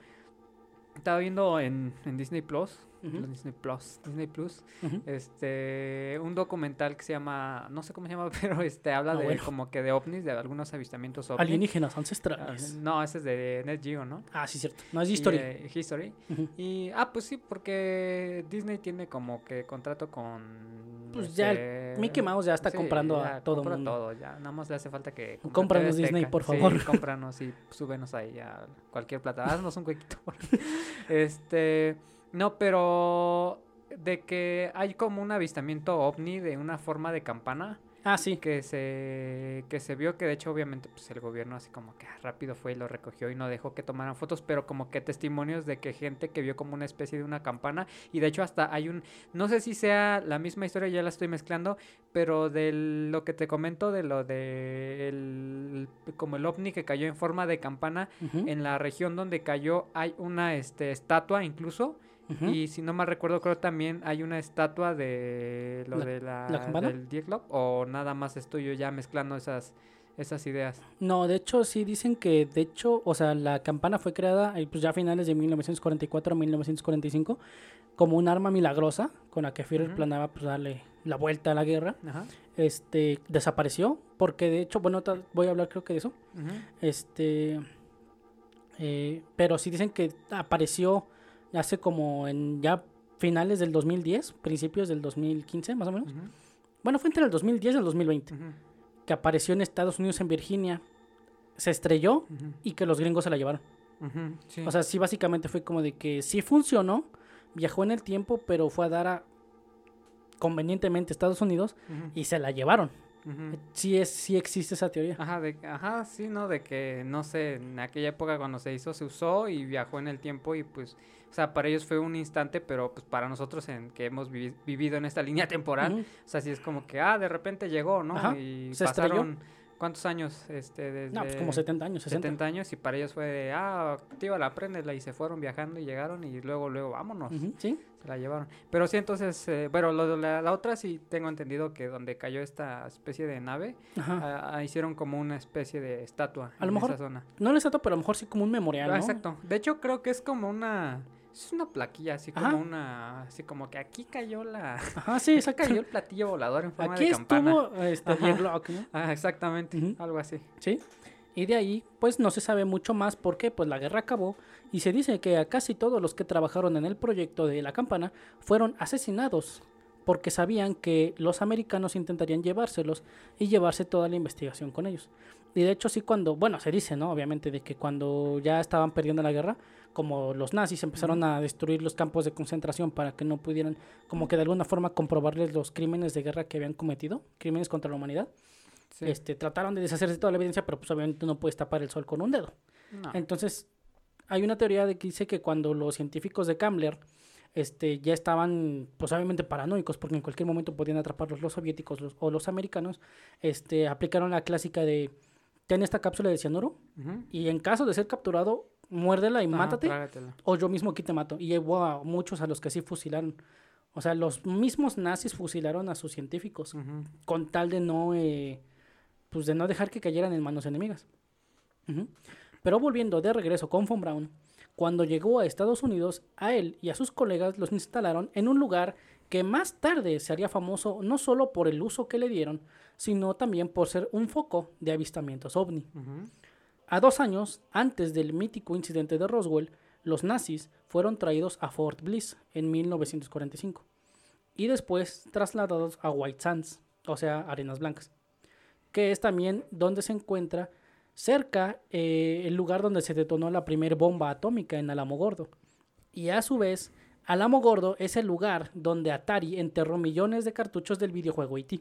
estaba viendo en, en Disney Plus, Disney Plus, Disney Plus, este, un documental que se llama, no sé cómo se llama, pero este, habla Ah, de bueno. como que de ovnis, de algunos avistamientos ovnis. Alienígenas Ah, ancestrales. No, ese es de Net Geo, ¿no? Ah, sí, cierto. No es Y, historia. eh, History. Ujú. Y, ah, pues sí, porque Disney tiene como que contrato con... Pues ya este, Mickey Mouse ya está sí, comprando a ya todo compra mundo. todo, ya. Nada más le hace falta que... Cómpranos Disney, por Sí, favor. cómpranos y súbenos ahí a cualquier plata. Haznos un huequito. por- este... No, pero... De que hay como un avistamiento ovni de una forma de campana Ah, sí. que se que se vio que de hecho obviamente pues el gobierno así como que ah, rápido fue y lo recogió y no dejó que tomaran fotos pero como que testimonios de que gente que vio como una especie de una campana y de hecho hasta hay un no sé si sea la misma historia ya la estoy mezclando pero de lo que te comento de lo de el, como el ovni que cayó en forma de campana en la región donde cayó hay una este estatua incluso y si no mal recuerdo, creo también hay una estatua de lo ¿La- de la, la campana? del o nada más estoy yo ya mezclando esas, esas ideas. No, de hecho sí dicen que, de hecho, o sea, la campana fue creada eh, pues ya a finales de 1944 a 1945 como un arma milagrosa con la que Führer Ujú. planeaba pues darle la vuelta a la guerra. Ajá. Este, desapareció porque de hecho, bueno, voy a hablar creo que de eso. Este, eh, pero sí dicen que apareció hace como en ya finales del 2010, principios del 2015 más o menos. Bueno, fue entre el 2010 y el 2020 ujú, que apareció en Estados Unidos en Virginia. Se estrelló y que los gringos se la llevaron. sí. O sea, sí, básicamente fue como de que sí funcionó, viajó en el tiempo, pero fue a dar a convenientemente a Estados Unidos y se la llevaron. Sí, es, sí existe esa teoría. Ajá, de, ajá, sí, ¿no? De que, no sé, en aquella época cuando se hizo, se usó y viajó en el tiempo y pues, o sea, para ellos fue un instante, pero pues para nosotros en que hemos vivi- vivido en esta línea temporal. O sea, sí es como que, ah, de repente llegó, ¿no? Ajá, Y se estrelló. pasaron, ¿cuántos años? Este, desde No, pues como 70 años, 60. 70 años y para ellos fue de, ah, tío, la préndela y se fueron viajando y llegaron y luego, luego, vámonos, Sí, se la llevaron. Pero sí, entonces, eh, bueno, lo la, la otra sí tengo entendido que donde cayó esta especie de nave, ah, ah, hicieron como una especie de estatua A lo en mejor esa zona. No les trato, pero a lo mejor sí como un memorial, Ah, ¿no? Exacto. De hecho, creo que es como una... Es una plaquilla, así Ajá. como una... Así como que aquí cayó la... Ajá, sí, exacto. cayó el platillo volador en forma Aquí de campana. estuvo este. Ah, exactamente, algo así. Sí. Y de ahí, pues no se sabe mucho más porque pues la guerra acabó y se dice que a casi todos los que trabajaron en el proyecto de la campana fueron asesinados porque sabían que los americanos intentarían llevárselos y llevarse toda la investigación con ellos. Y de hecho sí cuando, bueno, se dice, ¿no? Obviamente de que cuando ya estaban perdiendo la guerra, como los nazis empezaron a destruir los campos de concentración para que no pudieran, como que de alguna forma comprobarles los crímenes de guerra que habían cometido, crímenes contra la humanidad, Sí. este, trataron de deshacerse de toda la evidencia, pero pues obviamente no puedes tapar el sol con un dedo. No. Entonces, hay una teoría de que dice que cuando los científicos de Kambler este, ya estaban, pues obviamente paranoicos, porque en cualquier momento podían atraparlos los soviéticos los- o los americanos, este, aplicaron la clásica de, ten esta cápsula de cianuro y en caso de ser capturado, muérdela y mátate, trágatela. o yo mismo aquí te mato. Y hubo a muchos a los que sí fusilaron. O sea, los mismos nazis fusilaron a sus científicos con tal de no, eh, pues de no dejar que cayeran en manos enemigas. Pero volviendo de regreso con Von Braun, cuando llegó a Estados Unidos, a él y a sus colegas los instalaron en un lugar que más tarde se haría famoso no solo por el uso que le dieron, sino también por ser un foco de avistamientos ovni. A dos años antes del mítico incidente de Roswell, los nazis fueron traídos a Fort Bliss en 1945 y después trasladados a White Sands, o sea, Arenas Blancas, que es también donde se encuentra cerca eh, el lugar donde se detonó la primera bomba atómica en Alamogordo. Y a su vez, Alamogordo es el lugar donde Atari enterró millones de cartuchos del videojuego E.T.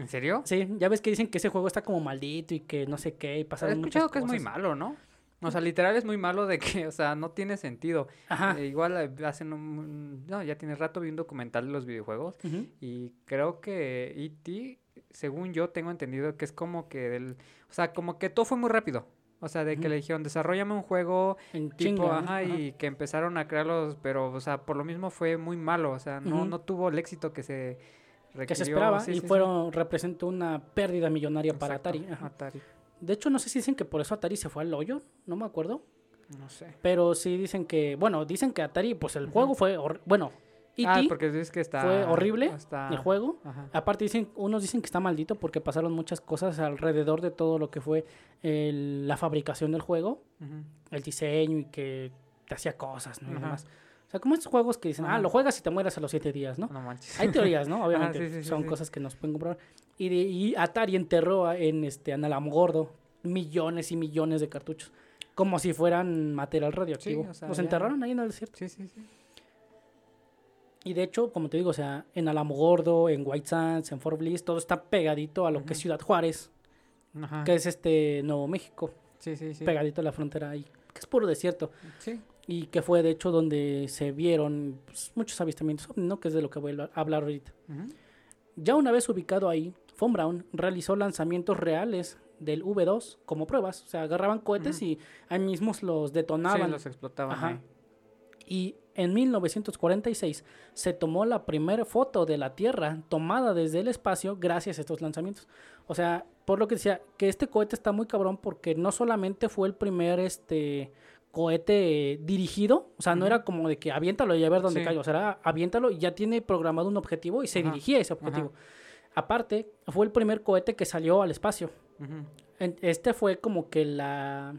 ¿En serio? Sí, ya ves que dicen que ese juego está como maldito y que no sé qué, y He pasaron muchas escuchado que es muy malo, ¿no? O sea, literal es muy malo de que, o sea, no tiene sentido. Ajá. Eh, igual eh, hacen un... No, ya tiene rato vi un documental de los videojuegos y creo que E.T., según yo tengo entendido que es como que del... O sea, como que todo fue muy rápido. O sea, de que le dijeron, desarrollame un juego En tipo, chinga, ajá, y que empezaron a crearlos, pero, o sea, por lo mismo fue muy malo. O sea, no, no tuvo el éxito que se requirió. que se esperaba Sí, y sí, fueron representó una pérdida millonaria para Exacto, Atari. ajá. Atari. De hecho, no sé si dicen que por eso Atari se fue al hoyo, no me acuerdo, No sé. pero sí dicen que, bueno, dicen que Atari, pues el juego fue, bueno, E.T. Ah, porque es que está... fue horrible, está- el juego. Ajá. Aparte dicen, unos dicen que está maldito porque pasaron muchas cosas alrededor de todo lo que fue el- la fabricación del juego, el diseño y que te hacía cosas, ¿no? Y demás. O sea, como estos juegos que dicen, ah, lo juegas y te mueras a los siete días, ¿no? No manches. Hay teorías, ¿no? Obviamente sí, sí, sí, son sí. cosas que nos pueden comprobar. Y, de- y Atari enterró a- en este en Alamogordo millones y millones de cartuchos, como si fueran material radioactivo. o sea, Los ya- enterraron ahí en el desierto. Sí, sí, sí. Y de hecho, como te digo, o sea, en Alamogordo, en White Sands, en Fort Bliss, todo está pegadito a lo que es. Ciudad Juárez, que es este Nuevo México, Sí, sí, sí. pegadito a la frontera ahí, que es puro desierto. Sí. Y que fue de hecho donde se vieron pues, muchos avistamientos, ¿no? Que es de lo que voy a hablar ahorita. Ya una vez ubicado ahí, Von Braun realizó lanzamientos reales del V2 como pruebas. O sea, agarraban cohetes y ahí mismos los detonaban. Sí, los explotaban Ajá. Y en 1946 se tomó la primera foto de la Tierra tomada desde el espacio gracias a estos lanzamientos. O sea, por lo que decía, que este cohete está muy cabrón porque no solamente fue el primer este cohete dirigido, o sea, no era como de que aviéntalo y a ver dónde Sí. cae, o sea, era aviéntalo y ya tiene programado un objetivo y se Ajá, dirigía a ese objetivo. Aparte, fue el primer cohete que salió al espacio. Este fue como que la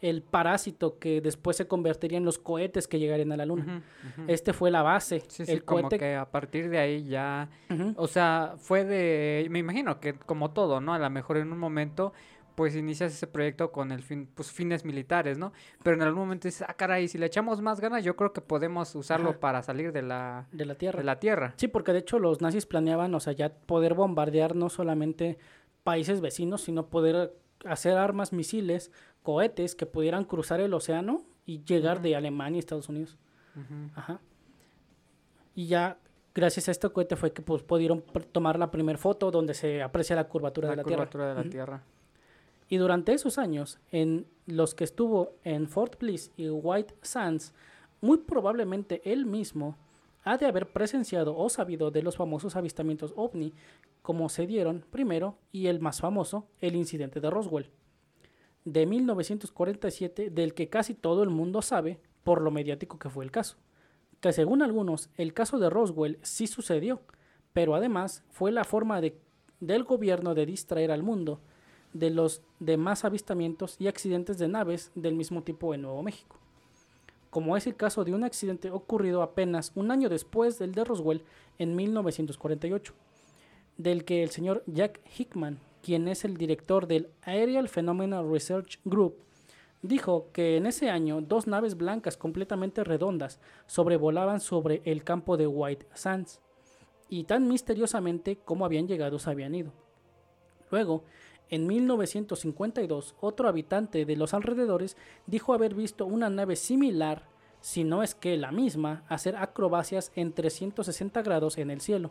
el parásito que después se convertiría en los cohetes que llegarían a la luna. Este fue la base. Sí, sí, el como cohete. que a partir de ahí ya... O sea, fue de... Me imagino que como todo, ¿no? A lo mejor en un momento pues inicias ese proyecto con el fin, pues fines militares, ¿no? Pero en algún momento dices, ah, caray, si le echamos más ganas, yo creo que podemos usarlo Ajá. para salir de la, de la Tierra. de la Tierra. Sí, porque de hecho los nazis planeaban, o sea, ya poder bombardear no solamente países vecinos, sino poder hacer armas, misiles, cohetes que pudieran cruzar el océano y llegar de Alemania a Estados Unidos. Ajá. Y ya gracias a este cohete fue que pues, pudieron tomar la primera foto donde se aprecia la curvatura La de la curvatura Tierra. de la. Tierra. Y durante esos años, en los que estuvo en Fort Bliss y White Sands, muy probablemente él mismo ha de haber presenciado o sabido de los famosos avistamientos ovni, como se dieron primero, y el más famoso, el incidente de Roswell, de 1947, del que casi todo el mundo sabe por lo mediático que fue el caso. Que según algunos, el caso de Roswell sí sucedió, pero además fue la forma de, del gobierno de distraer al mundo de los demás avistamientos y accidentes de naves del mismo tipo en Nuevo México, como es el caso de un accidente ocurrido apenas un año después del de Roswell en 1948, del que el señor Jack Hickman, quien es el director del Aerial Phenomena Research Group, dijo que en ese año dos naves blancas completamente redondas sobrevolaban sobre el campo de White Sands, y tan misteriosamente como habían llegado se habían ido. Luego, en 1952, otro habitante de los alrededores dijo haber visto una nave similar, si no es que la misma, hacer acrobacias en 360 grados en el cielo.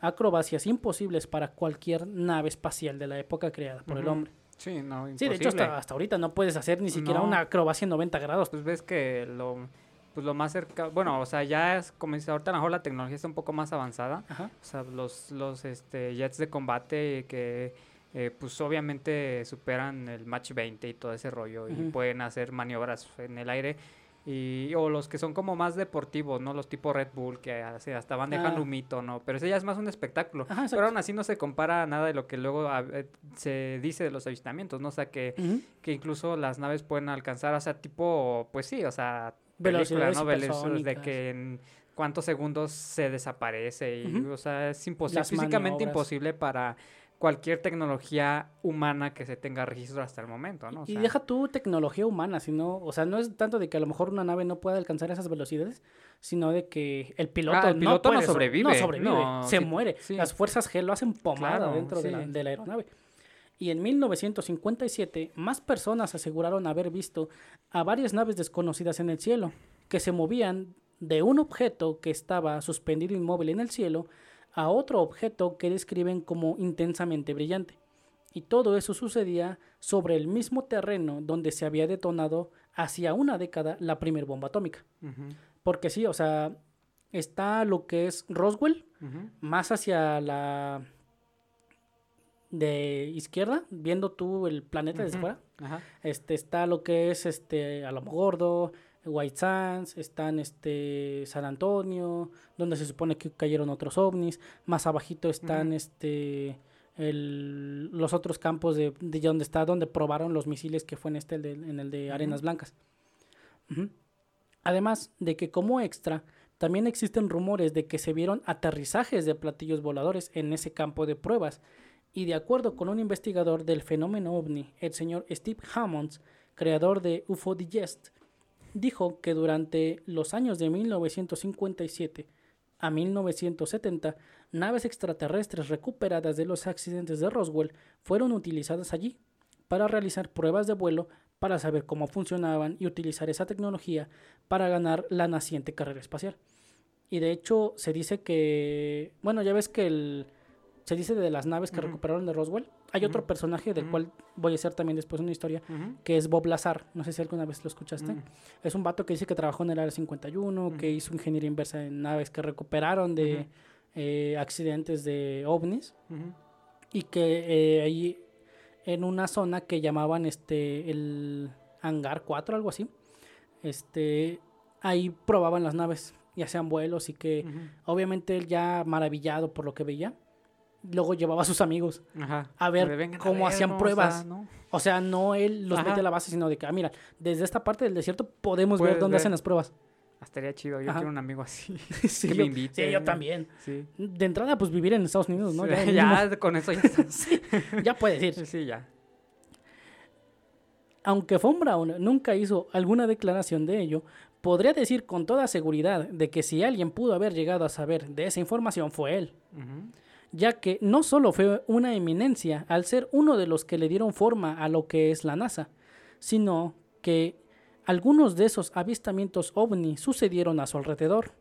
Acrobacias imposibles para cualquier nave espacial de la época creada por el hombre. Sí, no, Sí, de hecho imposible. hasta, hasta ahorita no puedes hacer ni siquiera No. una acrobacia en 90 grados. Pues ves que lo pues lo más cerca, bueno, o sea, ya es como dice, ahorita a lo mejor la tecnología está un poco más avanzada, Ajá. o sea, los, los este, jets de combate que eh, pues obviamente superan el Mach 20 y todo ese rollo y pueden hacer maniobras en el aire y o los que son como más deportivos, ¿no? Los tipo Red Bull que hace- hasta van dejando Ah. un mito, ¿no? Pero ese ya es más un espectáculo. Ajá. Pero aún así no se compara a nada de lo que luego a- eh, se dice de los avistamientos, ¿no? O sea, que, que incluso las naves pueden alcanzar, o sea, tipo, pues sí, o sea, Velocidades película, ¿no? De que en cuántos segundos se desaparece y, o sea, es imposible, Las físicamente imposible para cualquier tecnología humana que se tenga registro hasta el momento, ¿no? O Y deja tu tecnología humana, sino, o sea, no es tanto de que a lo mejor una nave no pueda alcanzar esas velocidades, sino de que el piloto, Ah, el piloto no puede sobrevive, no sobrevive, no, se sí, muere. sí. Las fuerzas G lo hacen pomada Claro, dentro de, la, de la aeronave. Y en 1957, más personas aseguraron haber visto a varias naves desconocidas en el cielo, que se movían de un objeto que estaba suspendido inmóvil en el cielo a otro objeto que describen como intensamente brillante. Y todo eso sucedía sobre el mismo terreno donde se había detonado hacía una década la primera bomba atómica. Porque sí, o sea, está lo que es Roswell, más hacia la de izquierda, viendo tú el planeta desde Ujú. fuera. ajá, Este está lo que es este Alamo Gordo, White Sands, están este San Antonio, donde se supone que cayeron otros ovnis, más abajito están este el- los otros campos de, de donde está donde probaron los misiles que fue en este el de- en el de. Arenas Blancas. Además de que como extra también existen rumores de que se vieron aterrizajes de platillos voladores en ese campo de pruebas y de acuerdo con un investigador del fenómeno ovni, el señor Steve Hammonds, creador de UFO Digest, dijo que durante los años de 1957 a 1970, naves extraterrestres recuperadas de los accidentes de Roswell fueron utilizadas allí para realizar pruebas de vuelo para saber cómo funcionaban y utilizar esa tecnología para ganar la naciente carrera espacial. Y de hecho se dice que, bueno, ya ves que el, se dice de las naves que recuperaron de Roswell. Hay otro personaje del cual voy a hacer también después una historia, que es Bob Lazar. No sé si alguna vez lo escuchaste. Es un vato que dice que trabajó en el Área 51, que hizo ingeniería inversa en naves que recuperaron de eh, accidentes de ovnis. Y que eh, ahí en una zona que llamaban este el hangar 4 algo así este ahí probaban las naves y hacían vuelos y que obviamente él ya maravillado por lo que veía luego llevaba a sus amigos ajá, a ver a cómo hacían ¿no? O pruebas. sea, ¿no? o sea no él los Ajá. mete a la base sino de que ah, mira desde esta parte del desierto podemos ver dónde ver. hacen las pruebas Estaría chido, yo Ajá. quiero un amigo así. sí, que me yo, invite. sí, yo también Sí. de entrada pues vivir en Estados Unidos no Sí, ya, con eso ya ya puedes ir Sí, ya. Aunque Von Braun nunca hizo alguna declaración de ello, podría decir con toda seguridad de que si alguien pudo haber llegado a saber de esa información fue él, Ujú, ya que no solo fue una eminencia al ser uno de los que le dieron forma a lo que es la NASA, sino que algunos de esos avistamientos ovni sucedieron a su alrededor,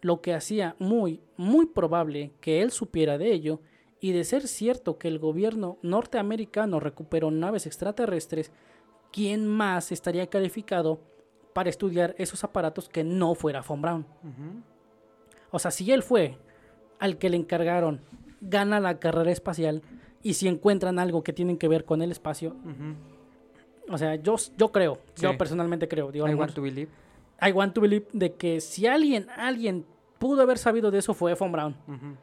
lo que hacía muy, muy probable que él supiera de ello, y de ser cierto que el gobierno norteamericano recuperó naves extraterrestres, ¿quién más estaría calificado para estudiar esos aparatos que no fuera Von Braun? O sea, si él fue al que le encargaron, gana la carrera espacial, y si encuentran algo que tienen que ver con el espacio, o sea, yo, yo creo, yo personalmente creo, digo, I want to believe. I want to believe de que si alguien, alguien pudo haber sabido de eso fue Von. Ujú.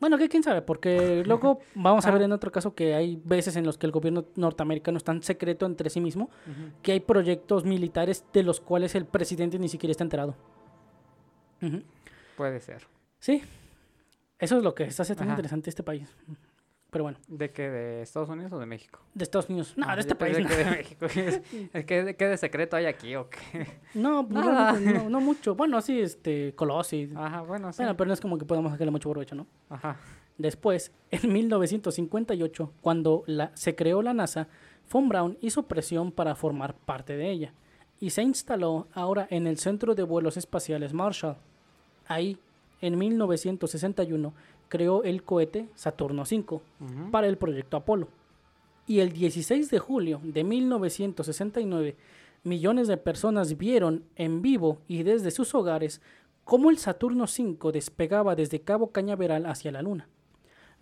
Bueno, que quién sabe, porque luego vamos a Ah. ver en otro caso que hay veces en los que el gobierno norteamericano es tan secreto entre sí mismo que hay proyectos militares de los cuales el presidente ni siquiera está enterado. Puede ser. Sí, eso es lo que hace tan Ajá. interesante este país. Pero bueno, ¿De qué? ¿De Estados Unidos o de México? de Estados Unidos. No, Ah, de este país. no. que de México. ¿Qué de secreto hay aquí o qué? No, pues, realmente no, no mucho. Bueno, sí, este, Colossi. Ajá, bueno, sí. Bueno, pero no es como que podamos sacarle mucho provecho, ¿no? Ajá. Después, en 1958, cuando la- se creó la NASA, Von Braun hizo presión para formar parte de ella y se instaló ahora en el Centro de Vuelos Espaciales Marshall. Ahí, en 1961, creó el cohete Saturno V para el proyecto Apolo. Y el 16 de julio de 1969 millones de personas vieron en vivo y desde sus hogares cómo el Saturno V despegaba desde Cabo Cañaveral hacia la Luna.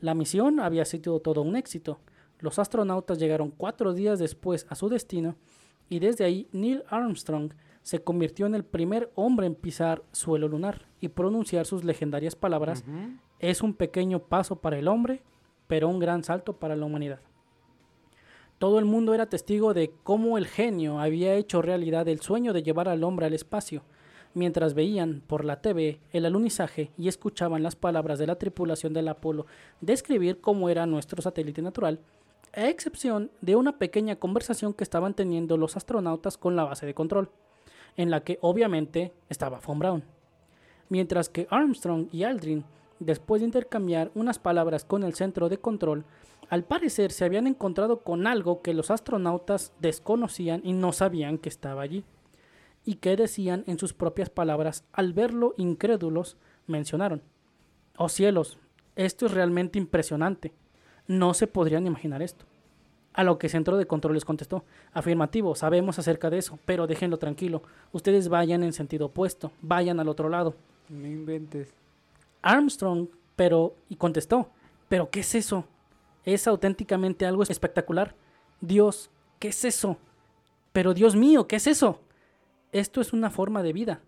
La misión había sido todo un éxito. Los astronautas llegaron cuatro días después a su destino y desde ahí Neil Armstrong se convirtió en el primer hombre en pisar suelo lunar y pronunciar sus legendarias palabras, es un pequeño paso para el hombre, pero un gran salto para la humanidad. Todo el mundo era testigo de cómo el genio había hecho realidad el sueño de llevar al hombre al espacio, mientras veían por la TV el alunizaje y escuchaban las palabras de la tripulación del Apolo describir cómo era nuestro satélite natural, a excepción de una pequeña conversación que estaban teniendo los astronautas con la base de control, en la que obviamente estaba Von Braun. Mientras que Armstrong y Aldrin, después de intercambiar unas palabras con el centro de control, al parecer se habían encontrado con algo que los astronautas desconocían y no sabían que estaba allí y que decían en sus propias palabras al verlo incrédulos, mencionaron, Oh cielos, esto es realmente impresionante. No se podrían imaginar esto. A lo que Centro de Control les contestó, afirmativo, sabemos acerca de eso, pero déjenlo tranquilo. Ustedes vayan en sentido opuesto, vayan al otro lado. No inventes. Armstrong, pero, y contestó, pero ¿qué es eso? Es auténticamente algo espectacular. Dios, ¿qué es eso? Pero Dios mío, ¿qué es eso? Esto es una forma de vida,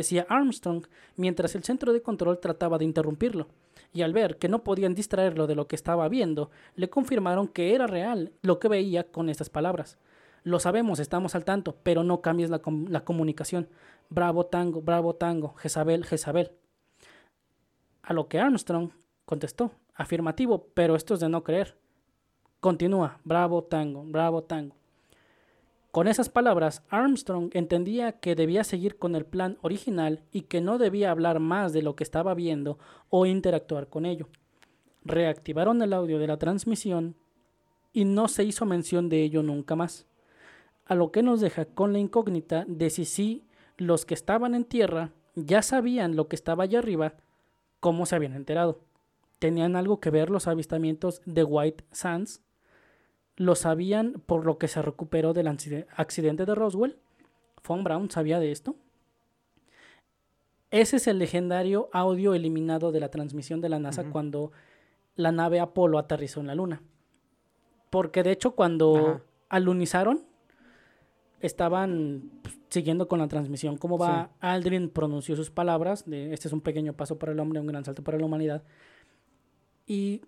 decía Armstrong, mientras el centro de control trataba de interrumpirlo. Y al ver que no podían distraerlo de lo que estaba viendo, le confirmaron que era real lo que veía con estas palabras. Lo sabemos, estamos al tanto, pero no cambies la, comunicación. Bravo tango, bravo tango, Jezabel, Jezabel. A lo que Armstrong contestó, afirmativo, pero esto es de no creer. Continúa, bravo tango, bravo tango. Con esas palabras, Armstrong entendía que debía seguir con el plan original y que no debía hablar más de lo que estaba viendo o interactuar con ello. Reactivaron el audio de la transmisión y no se hizo mención de ello nunca más. A lo que nos deja con la incógnita de si sí los que estaban en tierra ya sabían lo que estaba allá arriba, cómo se habían enterado. ¿Tenían algo que ver los avistamientos de White Sands? Lo sabían por lo que se recuperó del accidente de Roswell. Von Braun sabía de esto. Ese es el legendario audio eliminado de la transmisión de la NASA cuando la nave Apolo aterrizó en la Luna. Porque de hecho cuando alunizaron, estaban pues, siguiendo con la transmisión. Cómo va, Aldrin pronunció sus palabras, de este es un pequeño paso para el hombre, un gran salto para la humanidad. Y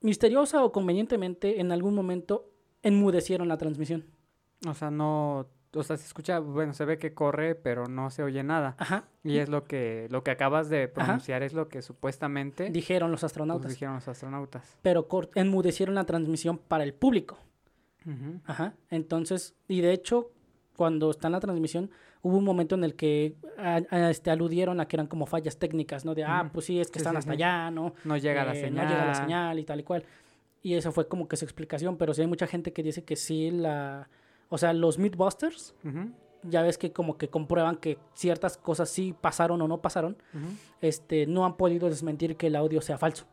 misteriosa o convenientemente, en algún momento enmudecieron la transmisión. O sea, no, o sea, se escucha, bueno, se ve que corre, pero no se oye nada. Ajá. Y es lo que, lo que acabas de pronunciar, es lo que supuestamente dijeron los astronautas. Pues, dijeron los astronautas. Pero enmudecieron la transmisión para el público. Ajá. Entonces, y de hecho, cuando está en la transmisión, hubo un momento en el que este, aludieron a que eran como fallas técnicas, ¿no? De, ah, pues sí, es que están hasta allá, ¿no? No llega la señal. No llega la señal y tal y cual. Y esa fue como que su explicación, pero sí hay mucha gente que dice que sí la... O sea, los Mythbusters, ya ves que como que comprueban que ciertas cosas sí pasaron o no pasaron, este, no han podido desmentir que el audio sea falso.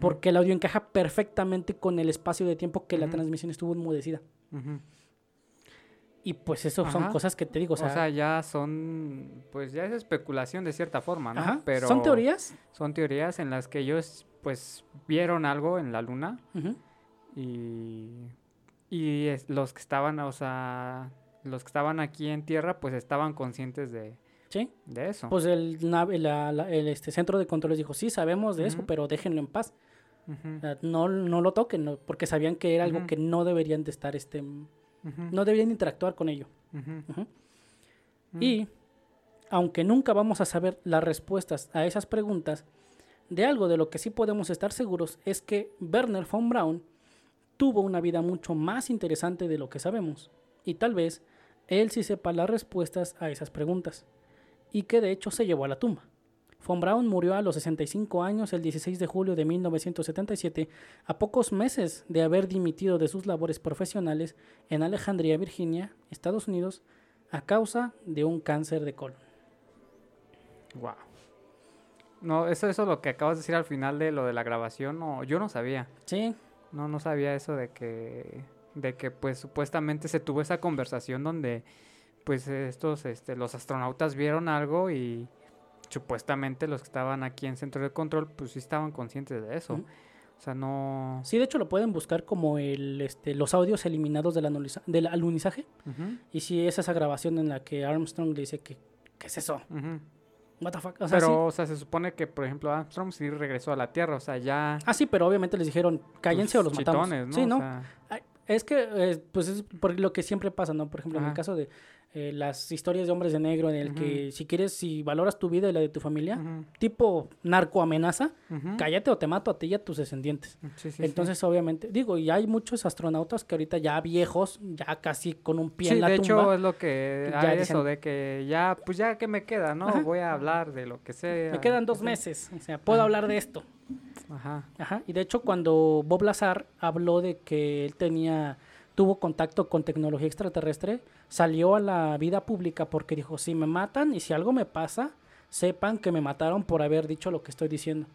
Porque el audio encaja perfectamente con el espacio de tiempo que la transmisión estuvo enmudecida. Y pues eso son cosas que te digo. O sea, o sea, ya son, pues ya es especulación de cierta forma, ¿no? Pero ¿Son teorías? Son teorías en las que ellos pues vieron algo en la luna y, y los que estaban, o sea, los que estaban aquí en tierra pues estaban conscientes de, ¿Sí? de eso. Pues el, el este, centro de control dijo, sí, sabemos de eso, pero déjenlo en paz. no, no lo toquen, porque sabían que era algo que no deberían de estar, este, no deberían interactuar con ello. Y, aunque nunca vamos a saber las respuestas a esas preguntas, de algo de lo que sí podemos estar seguros es que Werner von Braun tuvo una vida mucho más interesante de lo que sabemos, y tal vez él sí sepa las respuestas a esas preguntas, y que de hecho se llevó a la tumba. Von Braun murió a los 65 años el 16 de julio de 1977, a pocos meses de haber dimitido de sus labores profesionales en Alejandría, Virginia, Estados Unidos, a causa de un cáncer de colon. Wow. No, eso, eso lo que acabas de decir al final de lo de la grabación, no, yo no sabía. Sí. No, no sabía eso de que, de que pues supuestamente se tuvo esa conversación donde pues estos, este, los astronautas vieron algo y supuestamente los que estaban aquí en centro de control, pues sí estaban conscientes de eso. O sea, no... Sí, de hecho lo pueden buscar como el, este, los audios eliminados del, del alunizaje. Y si es esa grabación en la que Armstrong le dice que, ¿qué es eso? What the fuck? O sea, Pero, sí. o sea, se supone que, por ejemplo, Armstrong sí regresó a la Tierra, o sea, ya... Ah, sí, pero obviamente les dijeron, cállense o los matamos. Sí, O ¿no? sea, Es que, eh, pues es por lo que siempre pasa, ¿no? Por ejemplo, en el caso de eh, las historias de hombres de negro, en el que si quieres, si valoras tu vida y la de tu familia, tipo narco amenaza, cállate o te mato a ti y a tus descendientes. Sí, sí, sí. Entonces, obviamente, digo, y hay muchos astronautas que ahorita ya viejos, ya casi con un pie en la de tumba. hecho es lo que ya hay dicen- eso de que ya, pues ya que me queda, ¿no? Ajá. Voy a hablar de lo que sea. Me quedan dos meses, o sea, puedo hablar de esto. Ajá. Ajá. Y de hecho, cuando Bob Lazar habló de que él tenía, tuvo contacto con tecnología extraterrestre, salió a la vida pública porque dijo, si me matan y si algo me pasa, sepan que me mataron por haber dicho lo que estoy diciendo.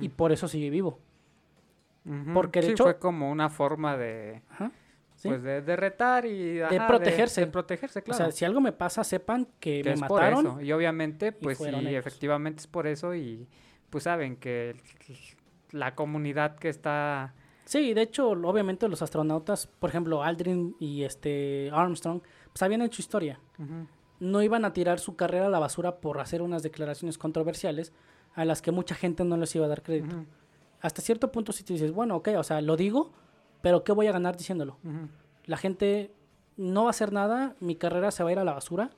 Y por eso sigue vivo. porque de Sí, hecho- fue como una forma de, Ajá. ¿sí? pues de, de retar y ajá, protegerse. De, protegerse, claro. O sea, si algo me pasa, sepan que, que me es por mataron. eso. Y obviamente, pues sí, efectivamente es por eso y pues saben que la comunidad que está... Sí, de hecho, obviamente los astronautas, por ejemplo, Aldrin y este Armstrong, pues habían hecho historia. No iban a tirar su carrera a la basura por hacer unas declaraciones controversiales a las que mucha gente no les iba a dar crédito. Hasta cierto punto si te dices, bueno, ok, o sea, lo digo, pero ¿qué voy a ganar diciéndolo? La gente no va a hacer nada, mi carrera se va a ir a la basura,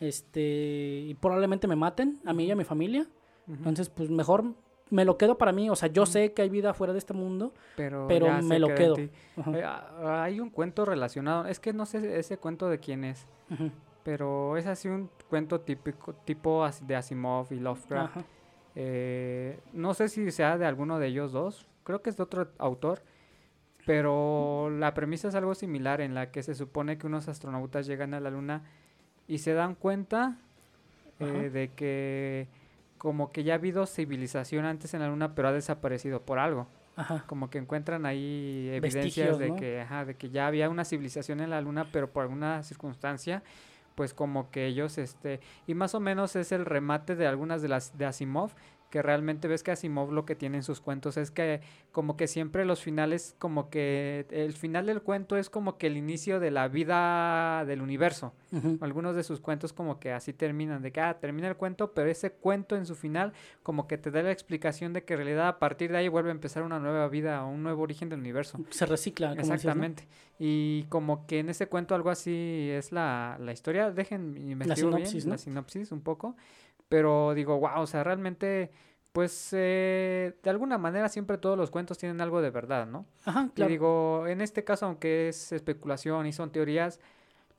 este, y probablemente me maten, a mí y a mi familia. Entonces, pues mejor me lo quedo para mí, o sea, yo sé que hay vida fuera de este mundo, pero, pero me lo quedo. Eh, ah, hay un cuento relacionado, es que no sé ese cuento de quién es, pero es así un cuento típico, tipo de Asimov y Lovecraft. Eh, no sé si sea de alguno de ellos dos, creo que es de otro autor, pero la premisa es algo similar en la que se supone que unos astronautas llegan a la luna y se dan cuenta eh, de que como que ya ha habido civilización antes en la luna, pero ha desaparecido por algo. Ajá. Como que encuentran ahí evidencias Vestigios, de ¿no? que, ajá, de que ya había una civilización en la luna, pero por alguna circunstancia, pues como que ellos, este, y más o menos es el remate de algunas de las de Asimov, que realmente ves que Asimov lo que tiene en sus cuentos es que como que siempre los finales, como que el final del cuento es como que el inicio de la vida del universo. Algunos de sus cuentos como que así terminan, de que ah, termina el cuento, pero ese cuento en su final como que te da la explicación de que en realidad a partir de ahí vuelve a empezar una nueva vida o un nuevo origen del universo. Se recicla, como. Exactamente. Y como que en ese cuento algo así es la, la historia, dejen investigar bien sinopsis, ¿no? la sinopsis un poco, pero digo, wow, o sea, realmente pues eh, de alguna manera siempre todos los cuentos tienen algo de verdad, ¿no? Ajá, Y digo, en este caso, aunque es especulación y son teorías,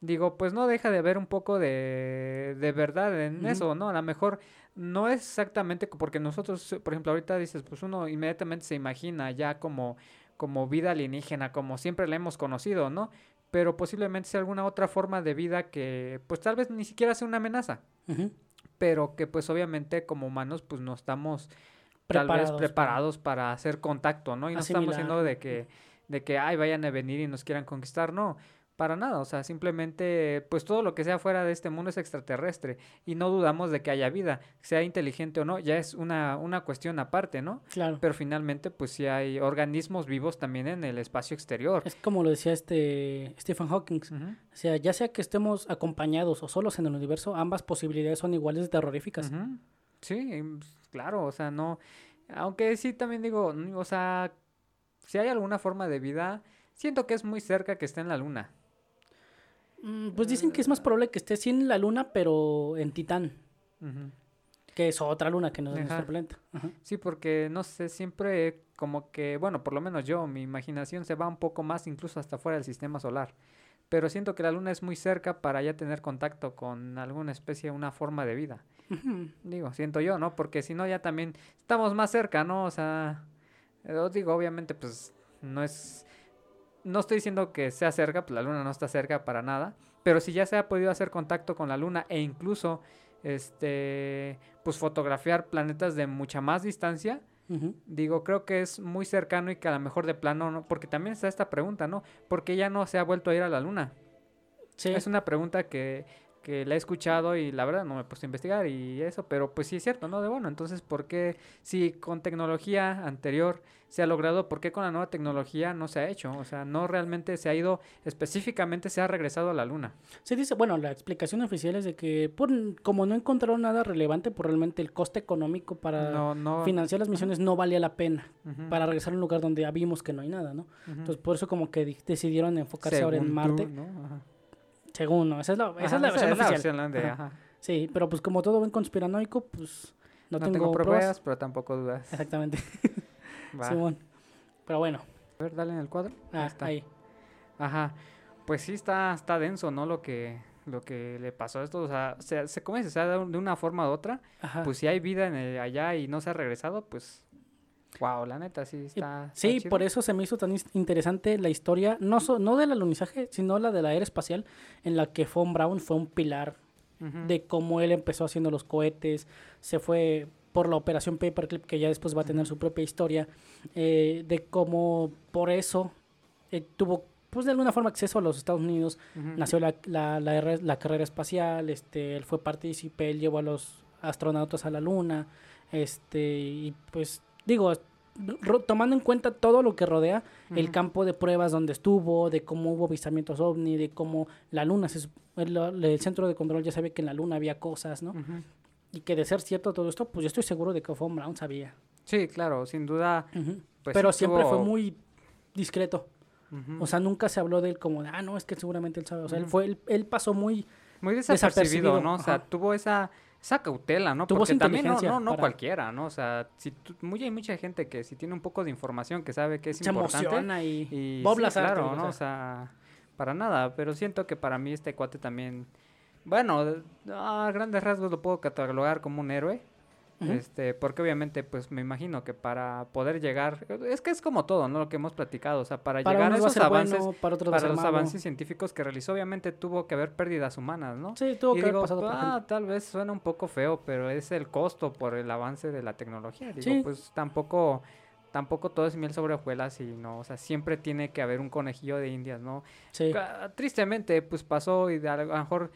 digo, pues no deja de haber un poco de, de verdad en eso, ¿no? A lo mejor no es exactamente porque nosotros, por ejemplo, ahorita dices, pues uno inmediatamente se imagina ya como, como vida alienígena, como siempre la hemos conocido, ¿no? Pero posiblemente sea alguna otra forma de vida que, pues tal vez ni siquiera sea una amenaza, Ujú. Pero que pues obviamente como humanos, pues no estamos tal vez Preparados para- preparados para hacer contacto, ¿no? Y no estamos diciendo de que, de que, ay, vayan a venir y nos quieran conquistar, no, para nada, o sea, simplemente, pues todo lo que sea fuera de este mundo es extraterrestre y no dudamos de que haya vida, sea inteligente o no, ya es una, una cuestión aparte, ¿no? Claro. Pero finalmente, pues sí hay organismos vivos también en el espacio exterior. Es como lo decía este Stephen Hawking. O sea, ya sea que estemos acompañados o solos en el universo, ambas posibilidades son iguales de terroríficas. Sí, claro, o sea, no. Aunque sí también digo, o sea, si hay alguna forma de vida, siento que es muy cerca que esté en la luna. Mm, Pues dicen que es más probable que esté sí en la luna, pero en Titán, que es otra luna que no es nuestro planeta. Ajá. Sí, porque no sé, siempre como que, bueno, por lo menos yo, mi imaginación se va un poco más incluso hasta fuera del sistema solar. Pero siento que la luna es muy cerca para ya tener contacto con alguna especie, una forma de vida. Digo, siento yo, ¿no? Porque si no, ya también estamos más cerca, ¿no? O sea, eh, os digo, obviamente, pues no es. No estoy diciendo que sea cerca, pues la luna no está cerca para nada. Pero si ya se ha podido hacer contacto con la luna e incluso, este, pues fotografiar planetas de mucha más distancia, digo, creo que es muy cercano y que a lo mejor de plano, ¿no? Porque también está esta pregunta, ¿no? ¿Por qué ya no se ha vuelto a ir a la luna? Sí. Es una pregunta que que la he escuchado y la verdad no me he puesto a investigar y eso, pero pues sí es cierto, ¿no? De bueno, entonces, ¿por qué si con tecnología anterior se ha logrado, por qué con la nueva tecnología no se ha hecho? O sea, no realmente se ha ido, específicamente se ha regresado a la luna. Se dice, bueno, la explicación oficial es de que por, como no encontraron nada relevante, por realmente el coste económico para No, no. financiar las misiones no valía la pena para regresar a un lugar donde ya vimos que no hay nada, ¿no? Entonces por eso como que di- decidieron enfocarse ahora en Marte. tú, ¿no? Según, ¿no? Esa es la, esa es Ajá, la versión oficial. versión, ¿no? de, Ajá. ajá. Sí, pero pues como todo buen conspiranoico, pues no, No, tengo, tengo, pruebas. pruebas, pero tampoco dudas. Exactamente. Simón. Pero bueno, A ver, dale en el cuadro. ah, está. ahí. Ajá. Pues sí está, está denso, ¿no? Lo que, lo que le pasó a esto. O sea, se, se come, se da de una forma u otra. Ajá. Pues si hay vida en el- allá y no se ha regresado, pues. Wow, la neta, sí está. Sí, por eso se me hizo tan interesante la historia, no, so- no del alunizaje, sino la de la era espacial, en la que Von Braun fue un pilar de cómo él empezó haciendo los cohetes, se fue por la operación Paperclip, que ya después va a tener su propia historia, eh, de cómo por eso eh, tuvo, pues de alguna forma, acceso a los Estados Unidos, nació la, la, la, la carrera espacial, este, él fue partícipe, él llevó a los astronautas a la luna, este, y pues digo, tomando en cuenta todo lo que rodea el campo de pruebas donde estuvo, de cómo hubo avistamientos ovni, de cómo la luna, se el, el centro de control ya sabe que en la luna había cosas, ¿no? Y que de ser cierto todo esto, pues yo estoy seguro de que Von Braun sabía. Sí, claro, sin duda. Pues Pero siempre fue muy discreto. O sea, nunca se habló de él como de, ah, no, es que seguramente él sabe. O sea, él, fue, él, él pasó muy Muy desapercibido, desapercibido, ¿no? O sea, ajá. tuvo esa, esa cautela, ¿no? Porque también no, no, no para- cualquiera, ¿no? O sea, si tú- muy, hay mucha gente que si tiene un poco de información que sabe que es se importante. emociona y, Y Bob sí, Lazar, claro, ¿no? O sea, para nada, pero siento que para mí este cuate también, bueno, a grandes rasgos lo puedo catalogar como un héroe. Este, porque obviamente, pues me imagino que para poder llegar, es que es como todo, ¿no? Lo que hemos platicado, o sea, para, para llegar a esos avances, bueno, para para los malo. avances científicos que realizó, obviamente tuvo que haber pérdidas humanas, ¿no? Sí, tuvo y que digo, haber pasado ah, tal vez suena un poco feo, pero es el costo por el avance de la tecnología. Digo, Sí. pues tampoco, tampoco todo es miel sobre hojuelas y no, o sea, siempre tiene que haber un conejillo de indias, ¿no? Sí. Ca- Tristemente, pues pasó y de a lo mejor,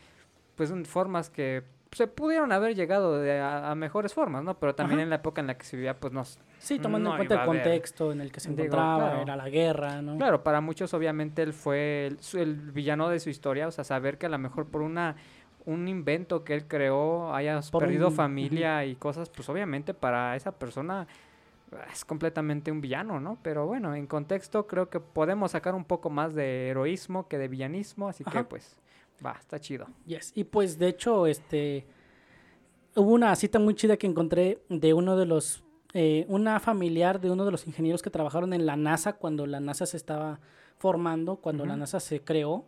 pues en formas que se pudieron haber llegado de a, a mejores formas, ¿no? Pero también Ajá. en la época en la que se vivía, pues no, Sí, tomando no en cuenta el contexto en el que se Digo, encontraba, claro. era la guerra, ¿no? Claro, para muchos obviamente él fue el, villano de su historia, o sea, saber que a lo mejor por una un invento que él creó hayas Por perdido un- familia y cosas, pues obviamente para esa persona ah, es completamente un villano, ¿no? Pero bueno, en contexto creo que podemos sacar un poco más de heroísmo que de villanismo, así que pues va, está chido. Yes. Y pues de hecho, este hubo una cita muy chida que encontré de uno de los eh, una familiar de uno de los ingenieros que trabajaron en la NASA cuando la NASA se estaba formando, cuando la. NASA se creó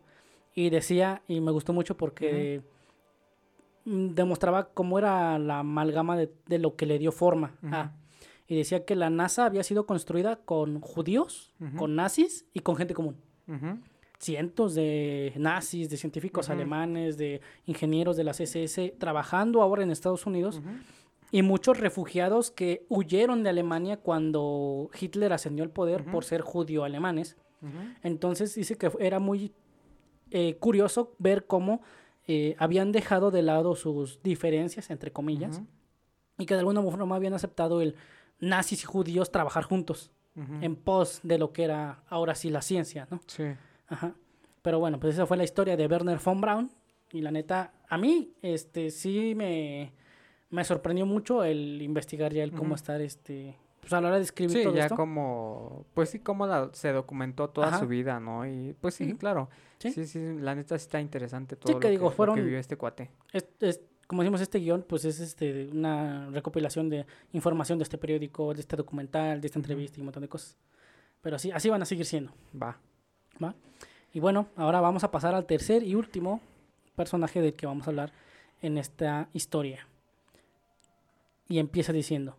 y decía y me gustó mucho porque demostraba cómo era la amalgama de, de lo que le dio forma. y decía que la NASA había sido construida con judíos, con nazis y con gente común cientos de nazis, de científicos alemanes, de ingenieros de las SS trabajando ahora en Estados Unidos y muchos refugiados que huyeron de Alemania cuando Hitler ascendió al poder por ser judío alemanes. Entonces dice que era muy eh, curioso ver cómo eh, habían dejado de lado sus diferencias, entre comillas, y que de alguna forma habían aceptado el nazis y judíos trabajar juntos en pos de lo que era ahora sí la ciencia, ¿no? Sí. Ajá. Pero bueno, pues esa fue la historia de Werner von Braun. Y la neta, a mí, este, sí me, me sorprendió mucho el investigar ya el cómo estar, este, pues a la hora de escribir Sí, todo ya esto. como, pues sí, como la- se documentó toda Ajá. su vida, ¿no? Y pues sí, claro. Sí. Sí, sí, la neta sí está interesante todo que lo, digo, que, lo que fueron- vivió este cuate. Es, es- como decimos, este guion, pues es este, una recopilación de información de este periódico, de este documental, de esta entrevista y un montón de cosas. Pero así, así van a seguir siendo. Va. Y bueno, ahora vamos a pasar al tercer y último personaje del que vamos a hablar en esta historia. Y empieza diciendo,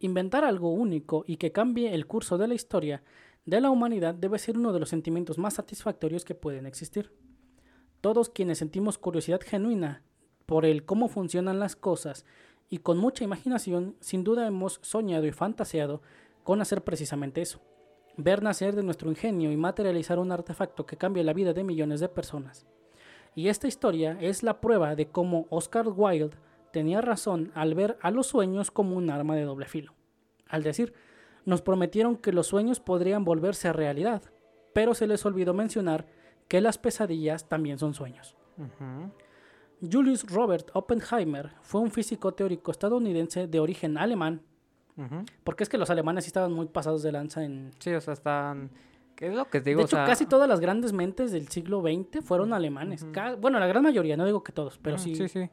inventar algo único y que cambie el curso de la historia de la humanidad debe ser uno de los sentimientos más satisfactorios que pueden existir. Todos quienes sentimos curiosidad genuina por el cómo funcionan las cosas y con mucha imaginación, sin duda hemos soñado y fantaseado con hacer precisamente eso ver nacer de nuestro ingenio y materializar un artefacto que cambie la vida de millones de personas. Y esta historia es la prueba de cómo Oscar Wilde tenía razón al ver a los sueños como un arma de doble filo. Al decir, nos prometieron que los sueños podrían volverse a realidad, pero se les olvidó mencionar que las pesadillas también son sueños. Julius Robert Oppenheimer fue un físico teórico estadounidense de origen alemán, porque es que los alemanes sí estaban muy pasados de lanza en... Sí, o sea, están... ¿Qué es lo que digo? De hecho, casi todas las grandes mentes del siglo XX fueron alemanes. Bueno, la gran mayoría, no digo que todos, pero sí. Sí, sí.